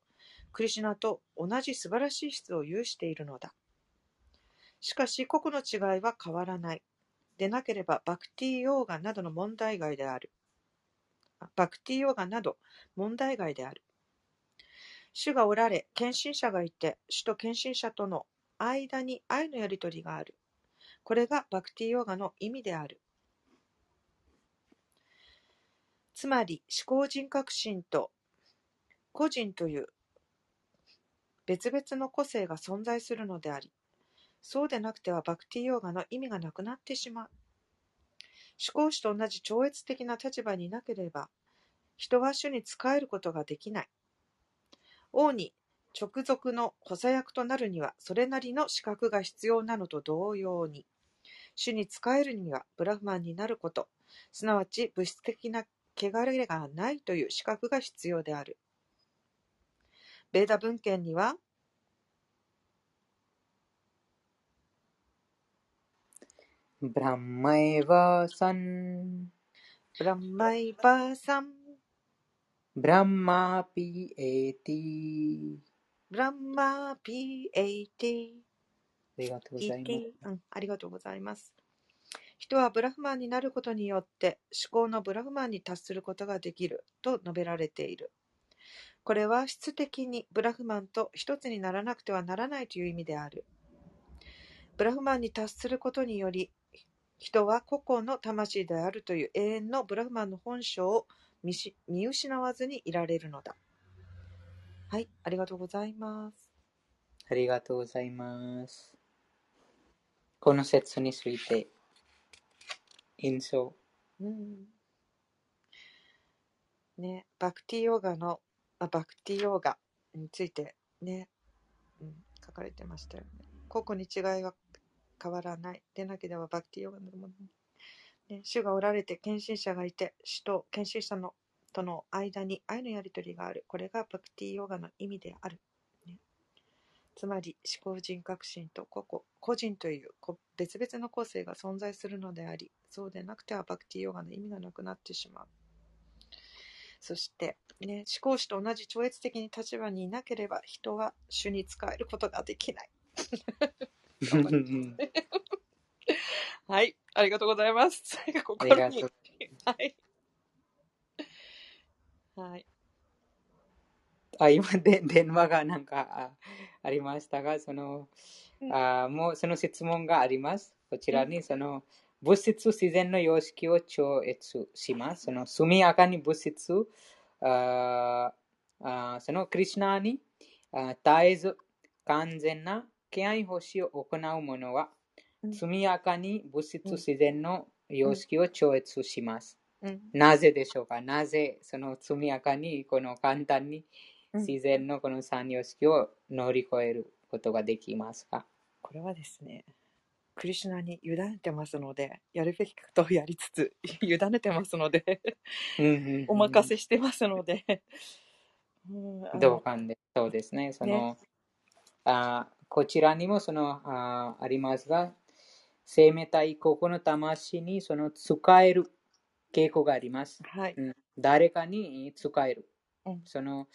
クリシュナと同じ素晴らしい質を有しているのだ。しかし、個々の違いは変わらない。でなければ、バクティーヨーガなどの問題外である。バクティーヨーガなど問題外である。主がおられ、献身者がいて、主と献身者との間に愛のやりとりがある。これがバクティヨガの意味である。つまり、思考人格心と個人という別々の個性が存在するのであり、そうでなくてはバクティヨガの意味がなくなってしまう。思考主と同じ超越的な立場になければ、人は主に仕えることができない。王に直属の補佐役となるには、それなりの資格が必要なのと同様に、主に仕えるにはブラフマンになること、すなわち物質的な汚れがないという資格が必要である。ベーダ文献には、ブランマエヴァサン、ブランマイバーサン、ブランマピエティ。ブランマー P80 ありがとうございます。うん、ありがとうございます。人はブラフマンになることによって思考のブラフマンに達することができると述べられている。これは質的にブラフマンと一つにならなくてはならないという意味である。ブラフマンに達することにより、人は個々の魂であるという永遠のブラフマンの本性を見し見失わずにいられるのだ。はい、ありがとうございます。ありがとうございます。この説について、印象。うんね、バクティヨガの、あバクティヨガについてね、うん、書かれてましたよね。個々に違いは変わらない。でなければバクティヨガのもの、ね、主がおられて献身者がいて、主と献身者のとの間に愛のやりとりがある。これがバクティヨガの意味である。ね、つまり思考人格心と個々、個人というこ別々の個性が存在するのであり、そうでなくてはバクティヨガの意味がなくなってしまう。そして、ね、思考主と同じ超越的に立場にいなければ人は主に仕えることができない。はい、ありがとうございます。心にりがとう。はい。はい。あ今で、電話がなんかあありましたが、その、うんあもうその質問があります。こちらに、その、物質自然の様式を超越します。その、速やかに物質、ああそのクリシナにあ絶えず完全な敬愛奉仕を行う者は、うん速やかに物質自然の様式を超越します。うん。なぜでしょうか？なぜその速やかにこの簡単にうん。自然のこの三様式を乗り越えることができますか、これはですね、クリシュナに委ねてますので、やるべきことをやりつつ、委ねてますので、お任せしてますので、うん。同感で。そうですね。そのあこちらにもそのあありますが、生命体個々の魂にその使える傾向があります。はい。うん誰かに使える。うんその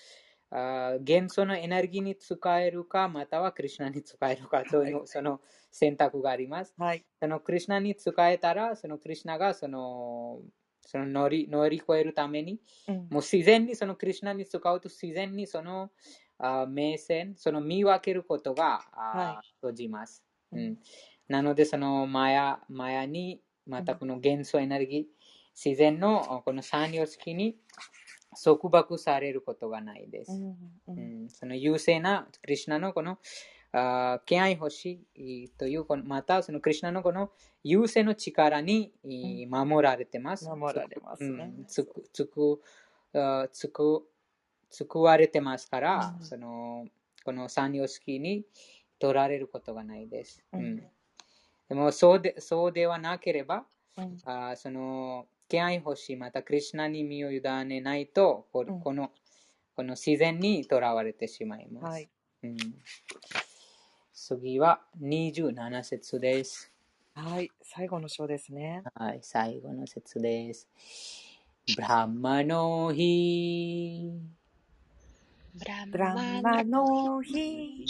あ元素のエネルギーに使えるか、またはクリュナに使えるかという、その選択があります。はい。そのクリュナに使えたら、そのクリュナがそのその乗り乗り越えるために、うんもう自然にそのクリュナに使うと自然にそのあ目線、その見分けることがあ、は生じます、うんうん。なので、そのマヤマヤに、またこの元素エネルギー、自然のこの三様式に束縛されることがないです。うんううん。ん、その優勢なクリュナのこのあ敬愛欲しいというこのまたそのクリュナのこの優勢の力にい守られてます。守られますね。うん。つくつくあつく救われてますから、うん。そのこの三様式に取られることがないです。うん。うんでもそうでそうではなければ、うんあその敬愛欲しいまたクリュナに身を委ねないとこうんこのこの自然にとらわれてしまいます。はい。うん、次は27節です。はい。最後の章ですね。はい、最後の節です。ブラマノヒブラマノヒ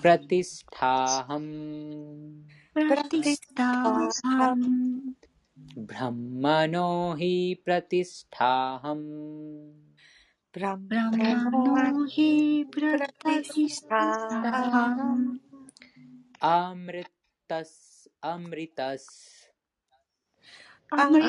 プラティスタハムブランブラマノヒプラティスタハンアムリ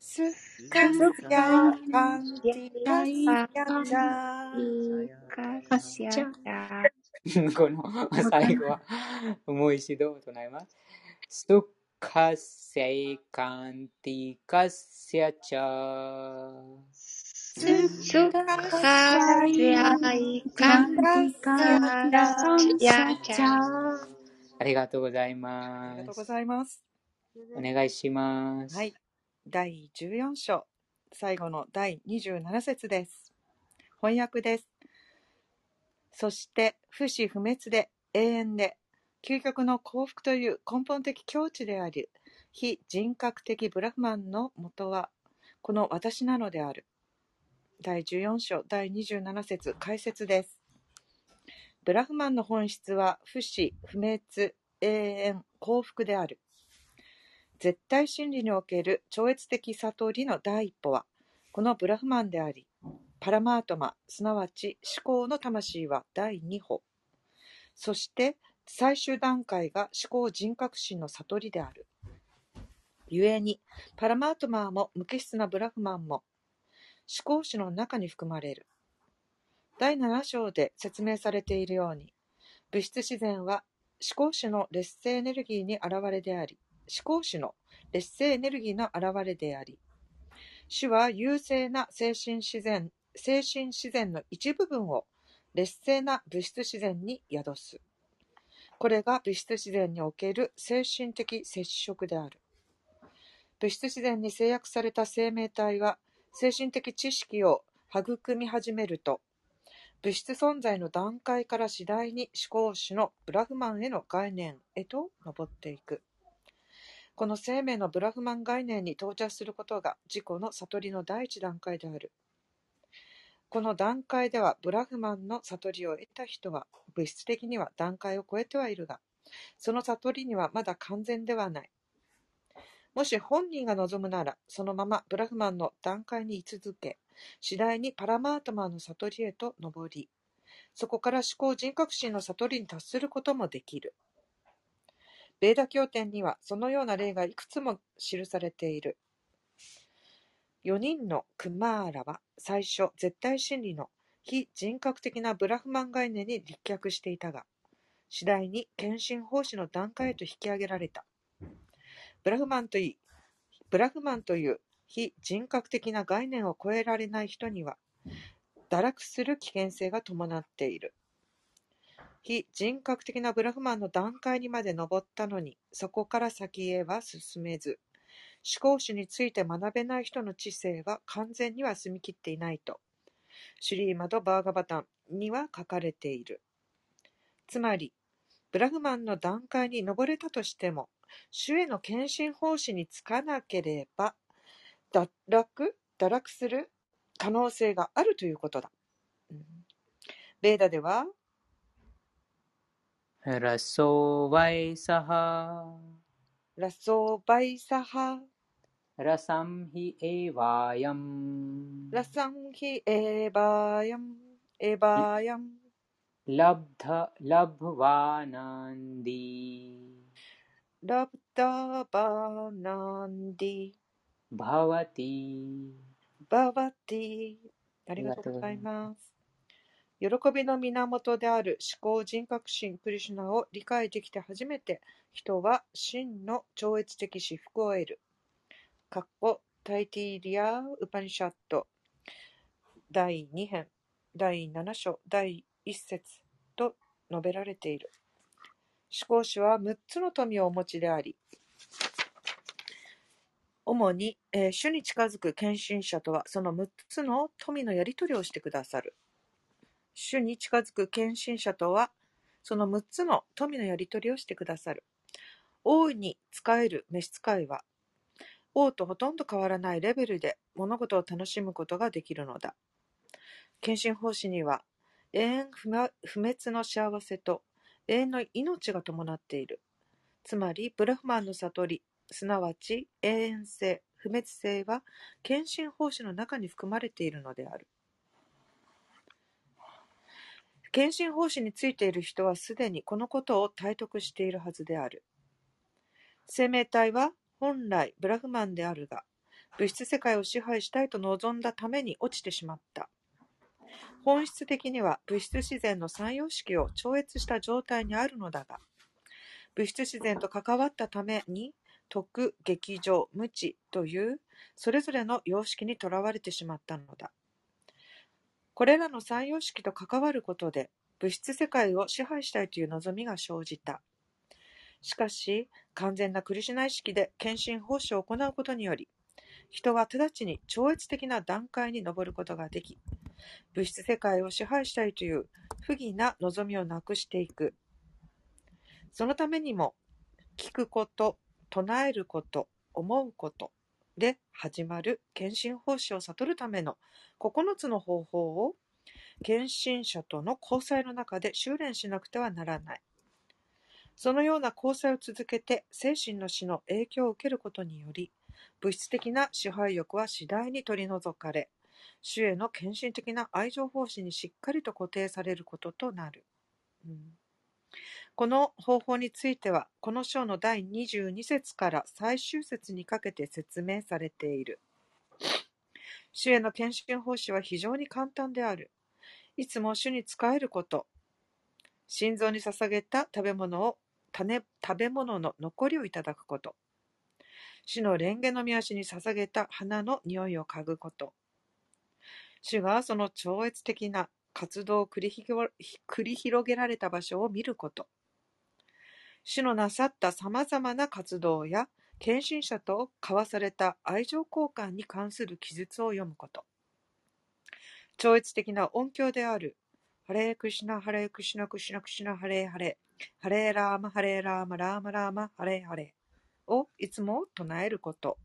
スアムリタアムリタスこの最後はもう一度唱えます。スカスヤイカンティカスヤチャスカイカンティカスヤチャありがとうございあますりがとうご。ざいます。お願いします。はい。第14章、最後の第27節です。翻訳です。そして、不死不滅で永遠で、究極の幸福という根本的境地である、非人格的ブラフマンの元は、この私なのである。第14章、第27節解説です。ブラフマンの本質は、不死、不滅、永遠、幸福である。絶対真理における超越的悟りの第一歩は、このブラフマンであり、パラマートマ、すなわち思考の魂は第二歩。そして最終段階が思考人格心の悟りである。故に、パラマートマーも無機質なブラフマンも思考史の中に含まれる。第7章で説明されているように、物質自然は思考史の劣勢エネルギーに現れであり、思考史の劣勢エネルギーの現れであり、主は優勢な精神自然、精神自然の一部分を劣勢な物質自然に宿す。これが物質自然における精神的接触である。物質自然に制約された生命体は精神的知識を育み始めると、物質存在の段階から次第に思考主のブラフマンへの概念へと上っていく。この生命のブラフマン概念に到着することが自己の悟りの第一段階である。この段階ではブラフマンの悟りを得た人は物質的には段階を超えてはいるが、その悟りにはまだ完全ではない。もし本人が望むなら、そのままブラフマンの段階に居続け、次第にパラマートマーの悟りへと上り、そこから思考人格心の悟りに達することもできる。ベーダ経典にはそのような例がいくつも記されている。四人のクマーラは最初絶対真理の非人格的なブラフマン概念に立脚していたが、次第に献身奉仕の段階へと引き上げられた。ブラフマンといい、ブラフマンという非人格的な概念を超えられない人には、堕落する危険性が伴っている。非人格的なブラフマンの段階にまで登ったのに、そこから先へは進めず、思考史について学べない人の知性は完全には澄み切っていないと、シュリーマとバーガバタンには書かれている。つまり、ブラフマンの段階に上れたとしても、主への献身奉仕につかなければ、堕落、堕落する可能性があるということだ。ベーダでは、ラソーバイサハラソーバイサハヤン、エバーヤン、 लब्ध लब्ध्वानन्दी ラブダバナンディ、 भवति ババティ。ありがとうございます。喜びの源である思考人格心クリシュナを理解できて初めて人は真の超越的至福を得る。 かっこタイティリア・ウパニシャット第2編第7章第1節と述べられている。思考主は6つの富をお持ちであり、主に、えー主に近づく献身者とはその6つの富のやり取りをしてくださる。主に近づく献身者とはその6つの富のやり取りをしてくださる。大いに使える召使いは王とほとんど変わらないレベルで物事を楽しむことができるのだ。献身奉仕には永遠不滅の幸せと永遠の命が伴っている。つまり、ブラフマンの悟り、すなわち永遠性、不滅性は献身奉仕の中に含まれているのである。献身奉仕についている人はすでにこのことを体得しているはずである。生命体は本来ブラフマンであるが、物質世界を支配したいと望んだために落ちてしまった。本質的には物質自然の三様式を超越した状態にあるのだが、物質自然と関わったために、徳、劇場、無知というそれぞれの様式にとらわれてしまったのだ。これらの三様式と関わることで、物質世界を支配したいという望みが生じた。しかし、完全なクリシュナ意識で献身奉仕を行うことにより、人は直ちに超越的な段階に上ることができ、物質世界を支配したいという不義な望みをなくしていく。そのためにも、聞くこと、唱えること、思うことで始まる献身奉仕を悟るための9つの方法を献身者との交際の中で修練しなくてはならない。そのような交際を続けて精神の死の影響を受けることにより、物質的な支配欲は次第に取り除かれ、主への献身的な愛情奉仕にしっかりと固定されることとなる。うんこの方法については、この章の第22節から最終節にかけて説明されている。主への献身奉仕は非常に簡単である。いつも主に仕えること、心臓に捧げた食べ物を食べ物の残りをいただくこと、主の蓮華の御足に捧げた花の匂いを嗅ぐこと、主がその超越的な活動を繰り広繰り広げられた場所を見ること、主のなさったさまざまな活動や献身者と交わされた愛情交換に関する記述を読むこと、超越的な音響であるハレークシナハレークシナクシナクシナハレーハレーハレーラーマハレーラーマラーマラーマハレーハレーをいつも唱えること。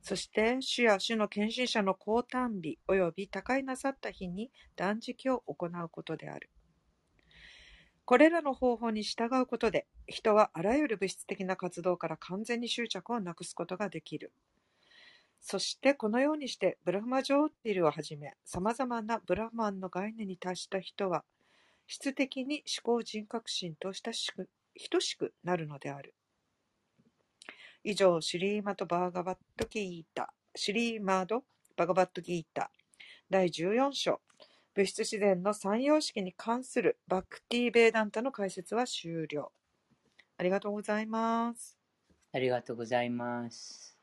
そして、主や主の献身者の降誕日及び高いなさった日に断食を行うことである。これらの方法に従うことで、人はあらゆる物質的な活動から完全に執着をなくすことができる。そして、このようにして、ブラフマジョーティルをはじめ、様々なブラフマンの概念に達した人は、質的に思考人格心と親しく等しくなるのである。以上、シリーマとバーガバットキータシリーマード・バガバットギータ第14章物質自然の三様式に関するバクティ・ベーダンタの解説は終了。ありがとうございます。ありがとうございます。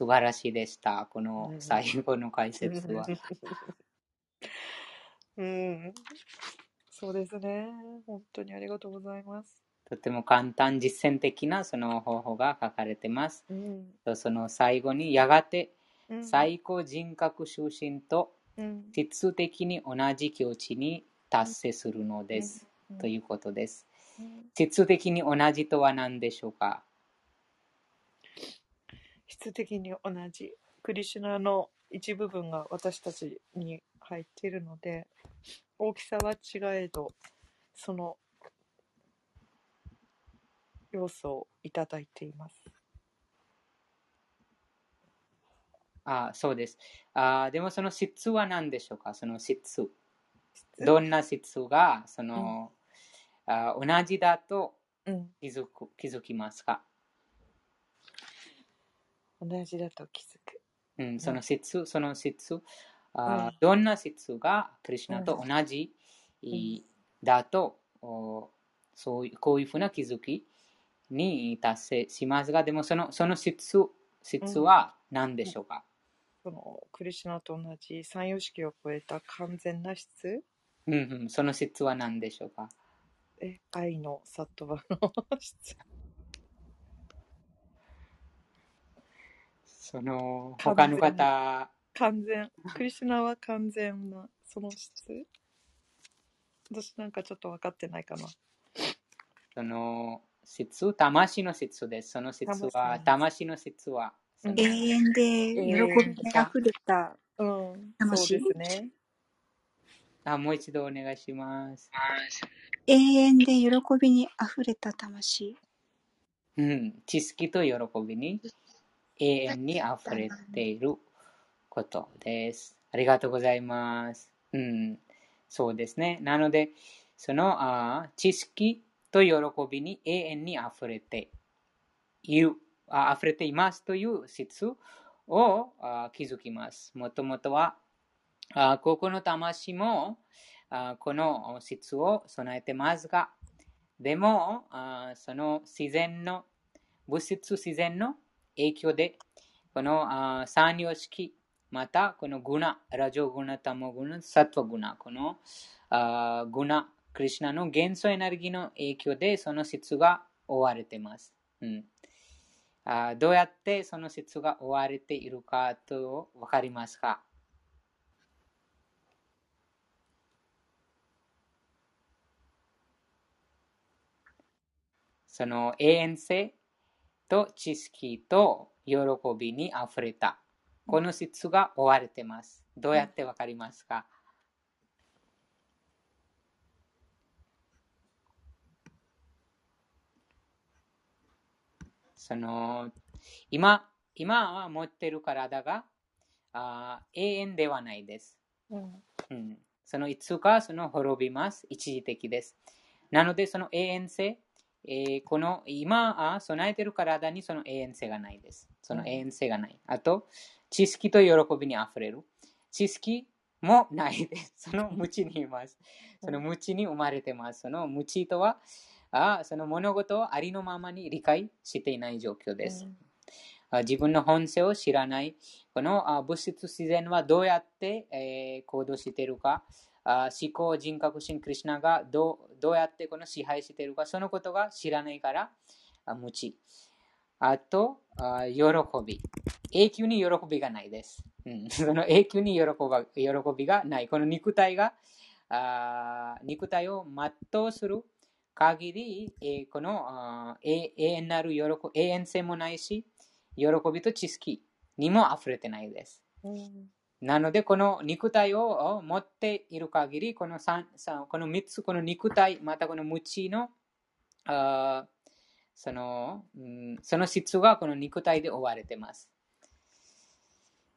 素晴らしいでした。このうん最後の解説は。うん、そうですね。本当にありがとうございます。とても簡単実践的なその方法が書かれています。うん、とその最後にやがてうん、最高人格出身とうん、質的に同じ境地に達成するのです。うんということです。うん質的に同じとは何でしょうか？質的に同じクリシュナの一部分が私たちに入っているので大きさは違えどその要素をいただいています。あそうです。あでもその質は何でしょうか？その質。どんな質がその、あ同じだとうん、気づく気づきますか、同じだと気づく。うん、その質、その質、あうんどんな質がクリシュナと同じ、ん。いだと、おそういうこういうふうな気づきに達成しますが、でもそのその質質は何でしょうか、そのクリシュナと同じ三様式を超えた完全な質？うんうん、その質は何でしょうか？え愛のサットバの質その完全。他の方、完全。クリシュナは完全なその質？私なんかちょっと分かってないかな。その質、魂の質です。その質は、魂の質は、永遠で喜びに溢れたうん。魂？そうですね。あもう一度お願いします。永遠で喜びに溢れた魂。うん、知識と喜びに永遠に溢れていることです。ありがとうございます。うん、そうですね。なので、そのあ知識と喜びに永遠に溢れている、あ溢れていますという質をあ気づきます。もともとは、あここの魂もあこの質を備えてますが、でも、あその自然の、物質自然の影響で、このあ三様式、またこのグナ、ラジオグナ、タモグナ、サトワグナ、このあグナ、クリシュナの元素エネルギーの影響で、その質が追われています。うんあどうやってその質が追われているかとわかりますかその永遠性と知識と喜びにあふれた。この質が追われています。どうやってわかりますか、その今今は持っている体があ永遠ではないです。うんうん、そのいつかその滅びます。一時的です。なので、その永遠性、えーこの今あ備えている体にその永遠性がないです。その永遠性がない。あと、知識と喜びにあふれる。知識もないです。その無知にいます。その無知に生まれてます。その無知とは、あその物事をありのままに理解していない状況です。あ自分の本性を知らない、このあ物質自然はどうやって、えー行動しているか、あ思考、人格心、クリシュナがどうどうやってこの支配しているか、そのことが知らないから、あ無知。あとあ、喜び。永久に喜びがないです。うん、その永久に喜ば喜びがない。この肉体が、あ肉体を全うする限り、えーこのあ永永遠なる喜永遠性もないし、喜びと知識にも溢れてないです。うんなので、この肉体を持っている限り、この三三この3つ、この肉体、またこの無知のあその、うんその質がこの肉体で追われています。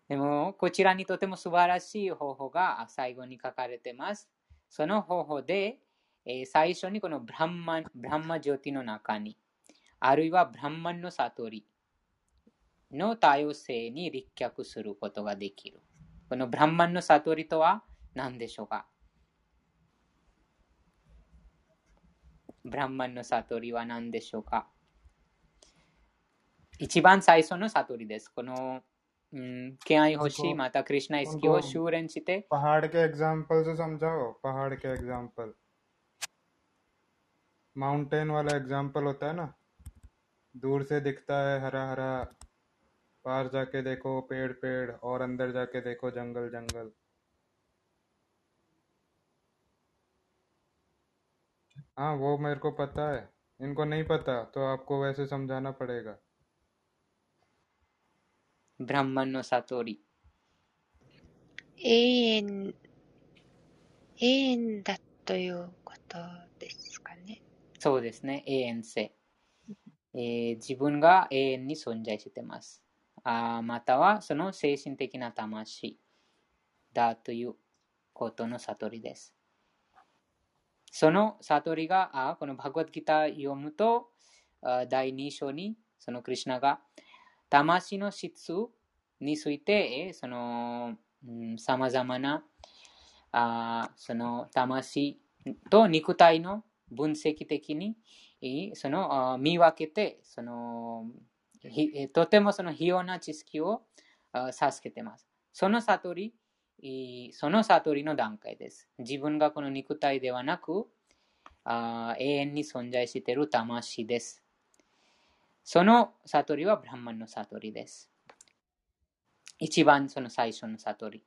でも、こちらにとても素晴らしい方法が最後に書かれています。その方法で、えー最初にこのブランマン、ブランマジョティの中に、あるいはブランマンの悟りの多様性に立脚することができる。このブランマンの悟りとは何でしょうかブランマンの悟りは何でしょうか一番最初の悟りです。この、うん、ケアイホシ、またクリシナイスキを修練して、पहाड़ के एग्जाम्पल से समझाओ पहाड़ के एग्जाम्पल माउंटेन वाला एग्जाम्पल होता है ना दूर से दिखता है हरा हरा पार जाके देखो पेड़ पेड़ और अंदर जाके देखो जंगल जंगल हाँ वो मेरे को पता है इनको नहीं पता तो आपको वैसे समझाना पड़ेगा ブランマンの悟り。永遠、永遠だということですかね。そうですね、永遠性。えー、自分が永遠に存在しています。 あまたはその精神的な魂だということの悟りです。その悟りが、あこのバグワッドギター読むと、あ第2章にそのクリュナが魂の質について、その、さまざまな、あその魂と肉体の分析的に、その見分けて、そのとてもその費用な知識を授けてます。その悟り、その悟りの段階です。自分がこの肉体ではなく、永遠に存在している魂です。その悟りはブランマンの悟りです。一番その最初の悟り。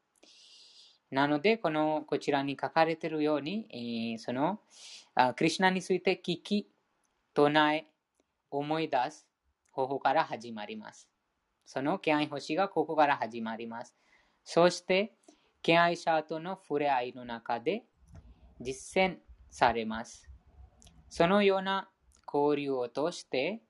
なので、このこちらに書かれているように、そのクリュナについて聞き、唱え、思い出す方法から始まります。その敬愛星がここから始まります。そして、敬愛者との触れ合いの中で実践されます。そのような交流を通して、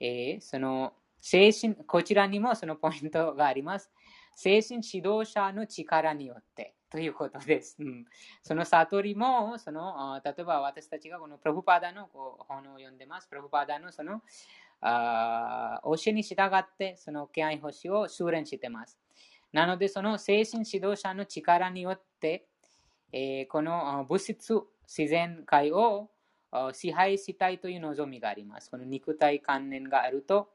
えー、その精神、こちらにもそのポイントがあります。精神指導者の力によってということです。うん、その悟りも、その例えば私たちがこのプロフパダのこう本を読んでます。プロフパダのそのあ教えに従って、その敬愛星を修練してます。なので、その精神指導者の力によって、えー、この物質、自然界を支配したいという望みがあります。この肉体観念があると、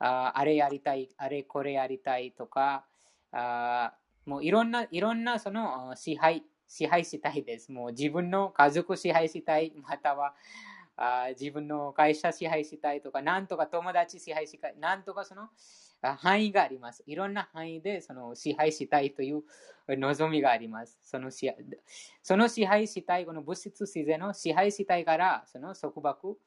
ああれやりたい、あれこれやりたいとか、あもういろんな、いろんなその支配、支配したいです。もう自分の家族支配したい、またはあ自分の会社支配したいとか、なんとか友達支配したい、なんとかその範囲があります。いろんな範囲でその支配したいという望みがあります。その支その支配したい、この物質自然の支配したいから、その束縛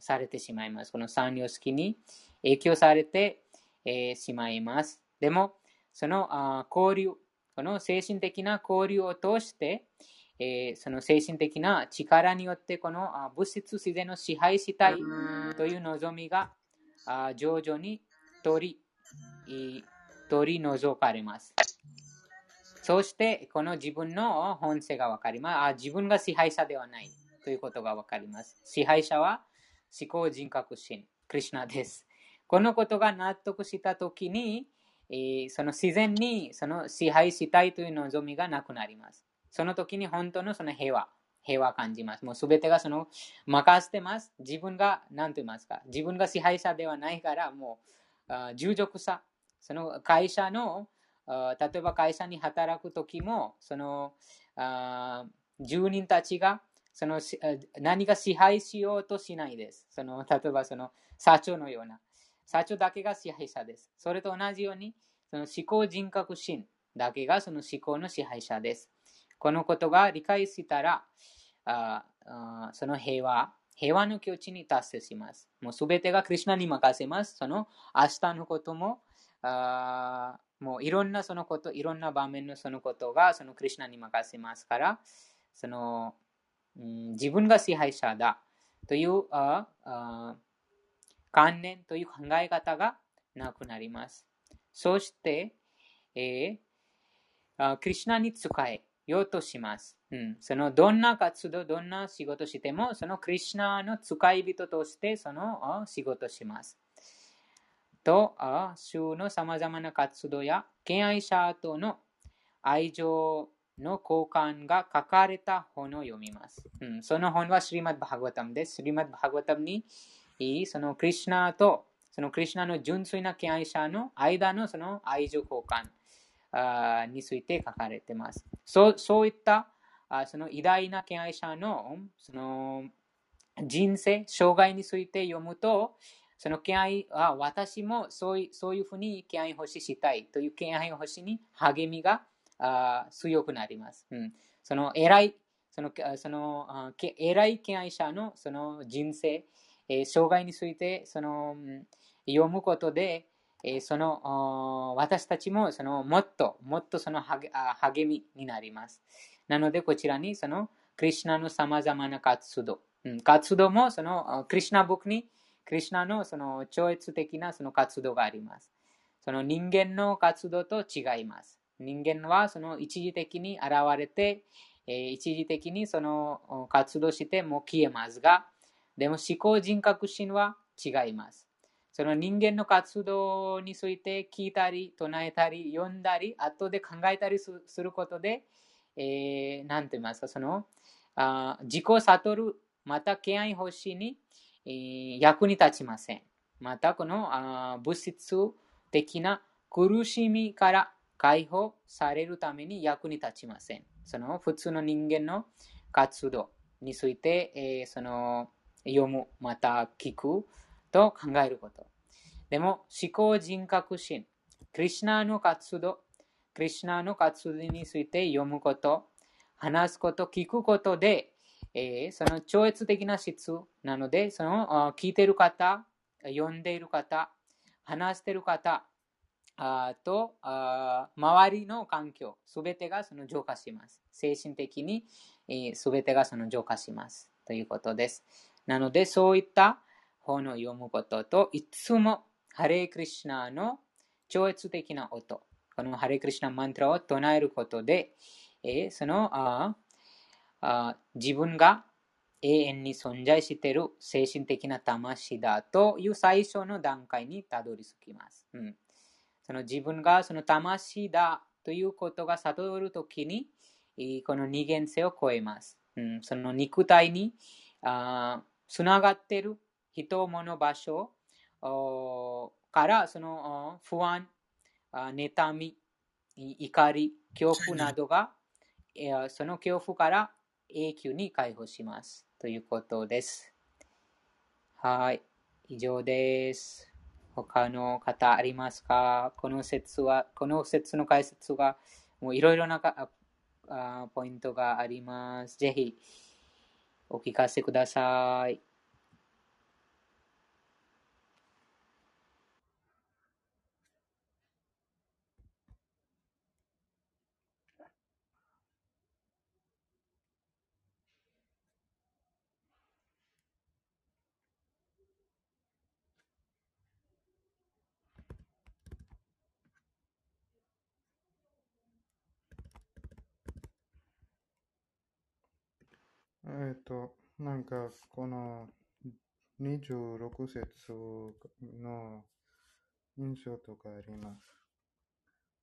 されてしまいます。この三様式に影響されて、えー、しまいます。でも、その交流、この精神的な交流を通して、え、その精神的な力によってこの物質自然を支配したいという望みが徐々に取り取り除かれます。そして、この自分の本性がわかります。あ自分が支配者ではないということがわかります。支配者は思考人格心、クリュナです。このことが納得したときに、その自然にその支配したいという望みがなくなります。その時に本当のその平和、平和感じます。もうすべてがその任せてます。自分が何と言いますか、自分が支配者ではないから、もう従属さ、その会社の例えば会社に働く時も、その住人たちがその何が支配しようとしないです。その例えばその社長のような。社長だけが支配者です。それと同じように、その思考人格心だけがその思考の支配者です。このことが理解したら、ああその平和、平和の境地に達成します。もうすべてがクリュナに任せます。その明日のことも、あもういろんなそのこと、いろんな場面のそのことがそのクリュナに任せますから、その、うん、自分が支配者だというああ観念という考え方がなくなります。そして、えー、クリュナに使えようとします。うん、そのどんな活動、どんな仕事しても、そのクリュナの使い人としてその仕事します。と、あ主の様々な活動や敬愛者との愛情の交換が書かれた本を読みます。うん、その本はシリマッバハグワタムです。シリマッバハグワタムに、そのクリシナと、そのクリシナの純粋な敬愛者の間のその愛情交換あについて書かれています。そうそういったあその偉大な敬愛者のその人生、生涯について読むと、その敬愛は私もそういうそういうふうに敬愛欲ししたいという敬愛欲しに励みがあ強くなります。うん、その偉い、そのその偉い敬愛者のその人生、えー、生涯についてその読むことで、え、その私たちもそのもっともっとその励みになります。なので、こちらにそのクリュナの様々な活動、うん、活動もそのクリュナ僕にクリュナのその超越的なその活動があります。その人間の活動と違います。人間はその一時的に現れて、え一時的にその活動しても消えますが、でも思考人格心は違います。その人間の活動について聞いたり、唱えたり、読んだり、後で考えたりすることで、えー、なんて言いますか、その、あ自己悟る、また敬愛欲しに、えー、役に立ちません。また、このあ物質的な苦しみから解放されるために役に立ちません。その普通の人間の活動について、えー、その読む、また聞くと考えること。でも、思考人格心、クリュナの活動、クリュナの活動について読むこと、話すこと、聞くことで、えー、その超越的な質なので、その聞いている方、読んでいる方、話している方あとあ周りの環境、すべてがその浄化します。精神的にすべ、えー、てがその浄化します。ということです。なので、そういった本を読むことと、いつもハレークリシナの超越的な音、このハレクリシナマントラを唱えることで、えー、そのああ自分が永遠に存在している精神的な魂だという最初の段階にたどり着きます。うん、その自分がその魂だということが悟るときに、この二元性を超えます。うん、その肉体につながってる人、物、場所からその不安、妬み、怒り、恐怖などが、その恐怖から永久に解放します。ということです。はい。以上です。他の方ありますか？この説は、この説の解説が、もういろいろなポイントがあります。ぜひ、お聞かせください。えっと、なんか、この26節の印象とかあります。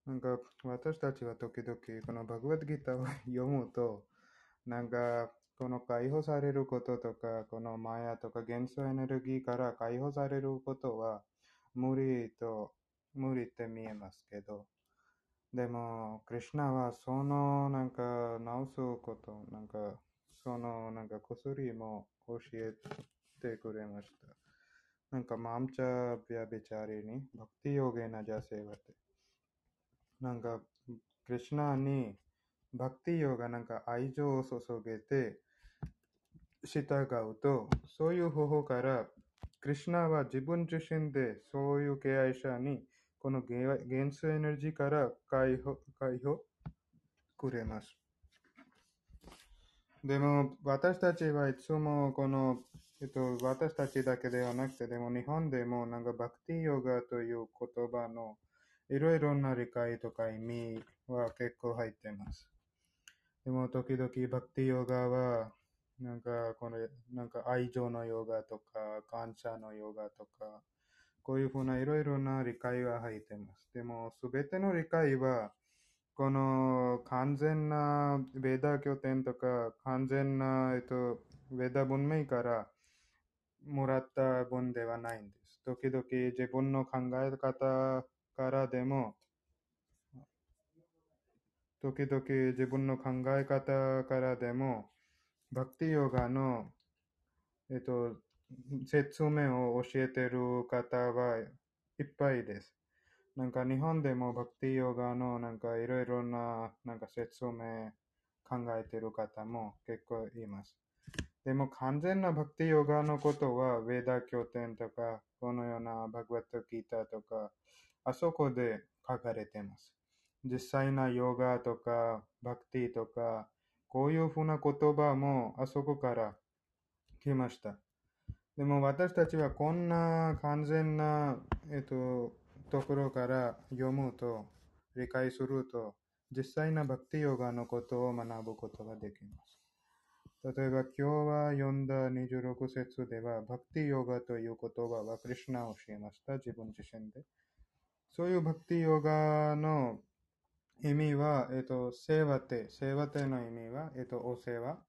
なんか、私たちは時々、このバグワッドギターを読むと、なんか、この解放されることとか、このマヤとか元素エネルギーから解放されることは無理と、無理って見えますけど、でも、クリュナはそのなんか直すこと、なんかそのなんか薬も教えてくれました。なんかマムチャビアビチャリにバクティヨゲナジャセワテ。なんかクリュナにバクティヨがなんか愛情を注げて従うと、そういう方法から、クリュナは自分自身でそういう敬愛者にこの元素エネルギーから解放解放くれます。でも、私たちはいつもこの、えっと、私たちだけではなくて、でも日本でもなんかバクティヨガという言葉のいろいろな理解とか意味は結構入ってます。でも、時々バクティヨガは、なんか、この、なんか愛情のヨガとか、感謝のヨガとか、こういうふうないろいろな理解が入ってます。でも、すべての理解は、この完全なベーダー拠点とか、完全な、えっと、ベーダー文明からもらった文ではないんです。時々自分の考え方からでも、時々自分の考え方からでも、バクティヨガの、えっと、説明を教えている方はいっぱいです。なんか日本でもバクティヨガのなんかいろいろななんか説明考えてる方も結構います。でも完全なバクティヨガのことは、ウェーダ経典とか、このようなバグワットギータとか、あそこで書かれてます。実際なヨガとか、バクティとか、こういうふうな言葉もあそこから来ました。でも私たちはこんな完全な、えっと、ところから読むと、理解すると、実際なバクティヨガのことを学ぶことができます。例えば今日は読んだ26節では、バクティヨガという言葉はクリシュナを教えました、自分自身で。そういうバクティヨガの意味は、えっと、セーバテ、セーバテの意味は、えっと、お世話。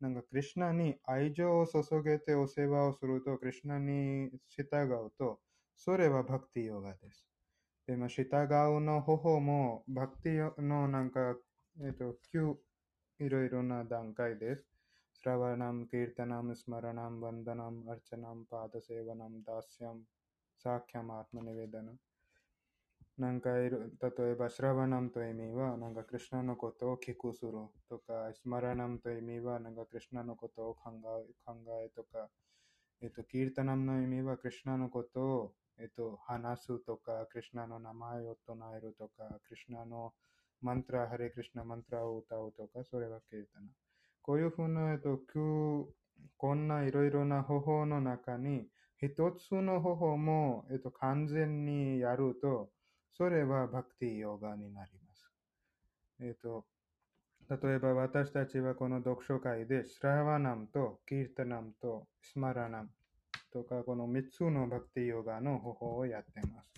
なんか、クリシュナに愛情を注げてお世話をすると、クリシュナに従うと、それはバクティヨガです。でも、従うの方法も、バクティヨのなんか、えっと、9いろいろな段階です。スラワナム、キータナム、スマラナム、バンダナム、アルチャナム、パーダセーバナム、ダシャム、サーキャム、アートマネベダナム。なんかいる、例えば、シラバナムという意味は、なんかクリュナのことを聞くするとか、スマラナムという意味は、なんかクリュナのことを考え考えとか、えっと、キータナムの意味は、クリュナのことを、えっと、話すとか、クリュナの名前を唱えるとか、クリュナのマントラ、ハレクリュナマントラを歌うとか、それがキータナ。こういうふうな、えっと、こんないろいろな方法の中に、一つの方法も、えっと、完全にやると、それはバクティヨガになります。えっ、と、例えば私たちはこの読書会で、スラワナムとキータナムとスマラナムとか、この3つのバクティヨガの方法をやっています。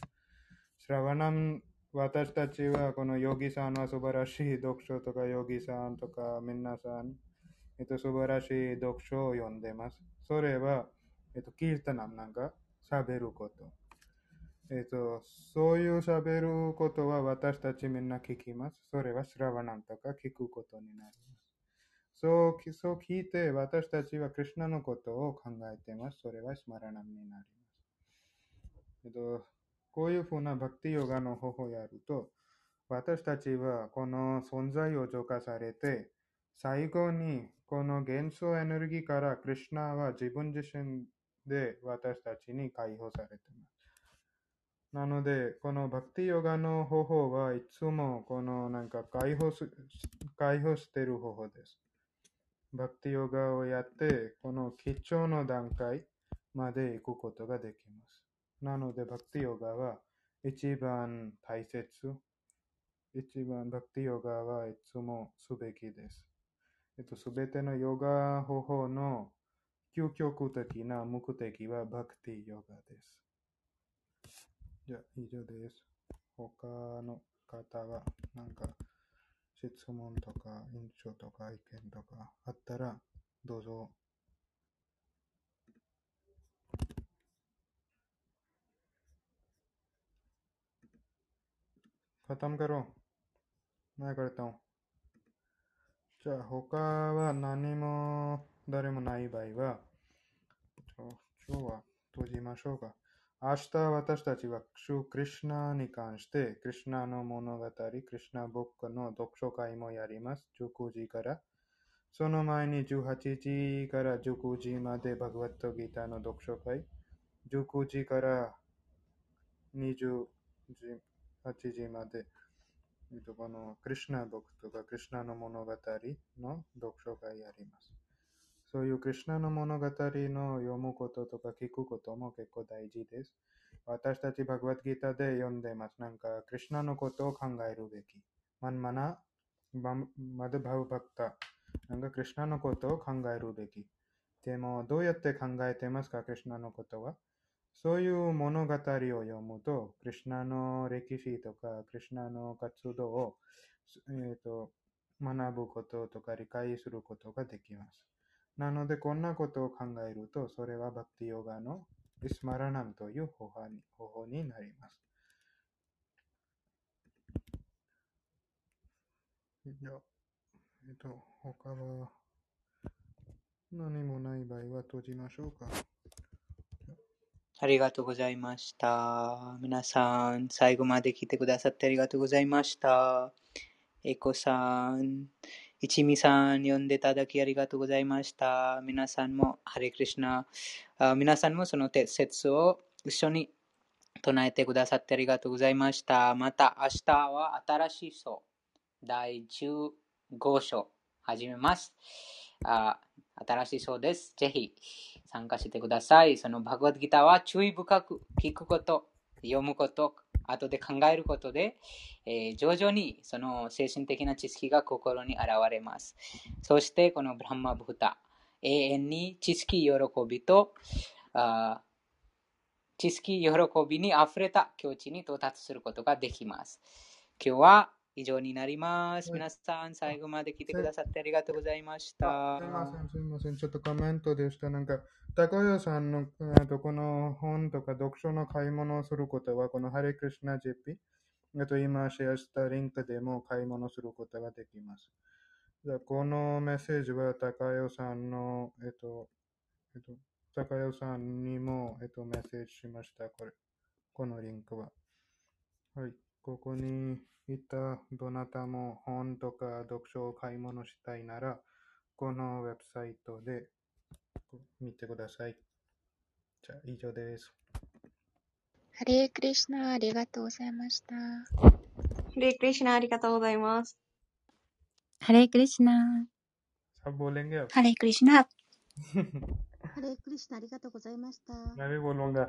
スラワナム、私たちはこのヨギさんは素晴らしい読書とか、ヨギさんとか、皆さん、えっと、素晴らしい読書を読んでます。それは、えっと、キータナムなんか喋ること。えっ、と、そういう喋ることは私たちみんな聞きます。それはスラバナンとか聞くことになります。そうそう聞いて私たちはクリュナのことを考えています。それはスマラナムになります。えっ、と、こういうふうなバクティヨガの方法をやると、私たちはこの存在を浄化されて、最後にこの元素エネルギーからクリュナは自分自身で私たちに解放されています。なので、このバクティヨガの方法はいつもこのなんか解放す解放している方法です。バクティヨガをやって、この基調の段階まで行くことができます。なので、バクティヨガは一番大切、一番バクティヨガはいつもすべきです。えっと、すべてのヨガ方法の究極的な目的はバクティヨガです。じゃあ、以上です。他の方が、なんか、質問とか、印象とか、意見とかあったら、どうぞ。खत्म करो मैं करता हूँ じゃあ他は何も誰もない場合は、ちょ今日は閉じましょうか。 明日私たちは主クリシナに関して、クリシナの物語、クリシナボックの読書会もやります。19時から。その前に18時から19時までバグワットギターの読書会。19時から28時まで、このクリシナボックとかクリシナの物語の読書会やります。そういうクリシナの物語の読むこととか聞くことも結構大事です。私たちバグワッドギターで読んでます。なんか、クリシナのことを考えるべき。マンマナ、マダバウバクタ。なんか、クリシナのことを考えるべき。でも、どうやって考えてますか、クリシナのことはそういう物語を読むと、クリュナの歴史とか、クリュナの活動を、えーと、学ぶこととか理解することができます。なので、こんなことを考えると、それはバクティヨガのイスマラナムという方法に方法になります。じゃえっと、他は何もない場合は閉じましょうか。ありがとうございました。皆さん、最後まで来てくださってありがとうございました。エコさん、一味さん、呼んでいただきありがとうございました。皆さんも、ハレクリシナ、皆さんもその説を一緒に唱えてくださってありがとうございました。また、明日は新しい章、第15章、始めます。あ新しい章です。ぜひ参加してください。そのバグワッドギターは注意深く聞くこと、読むこと、後で考えることで、えー、徐々にその精神的な知識が心に現れます。そしてこのブランマブータ、永遠に知識喜びとあ知識喜びに溢れた境地に到達することができます。今日は以上になります。皆さん、最後まで来てくださってありがとうございました。すみません、すみません。ちょっとコメントでした。なんか、高谷さんのとこの本とか読書の買い物をすることは、このハレクリシナ JP、あと今シェアしたリンクでも買い物することができます。じゃこのメッセージは高代さんの、えっと、えっと、高代さんにも、えっと、メッセージしました。これ、このリンクは。はい、ここにいたどなたも本とか読書を買い物したいなら、このウェブサイトで見てください。じゃあ、以上です。ハレークリシナありがとうございました。ハレークリシナありがとうございます。ハレークリシナ सब बोलेंगे अब ハレークリシナハレークリシナありがとうございました。मैं भी बोलूंगा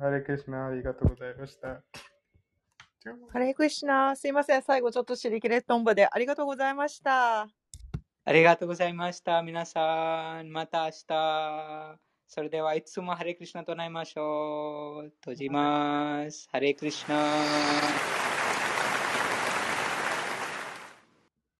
हरे कृष्णा ありがとうございました。 ハレークリシナすいません。最後ちょっとシリキレットンボでありがとうございました。ありがとうございました。皆さん、また明日。それではいつもハレクリシナとなりましょう。閉じます。ハレクリシナ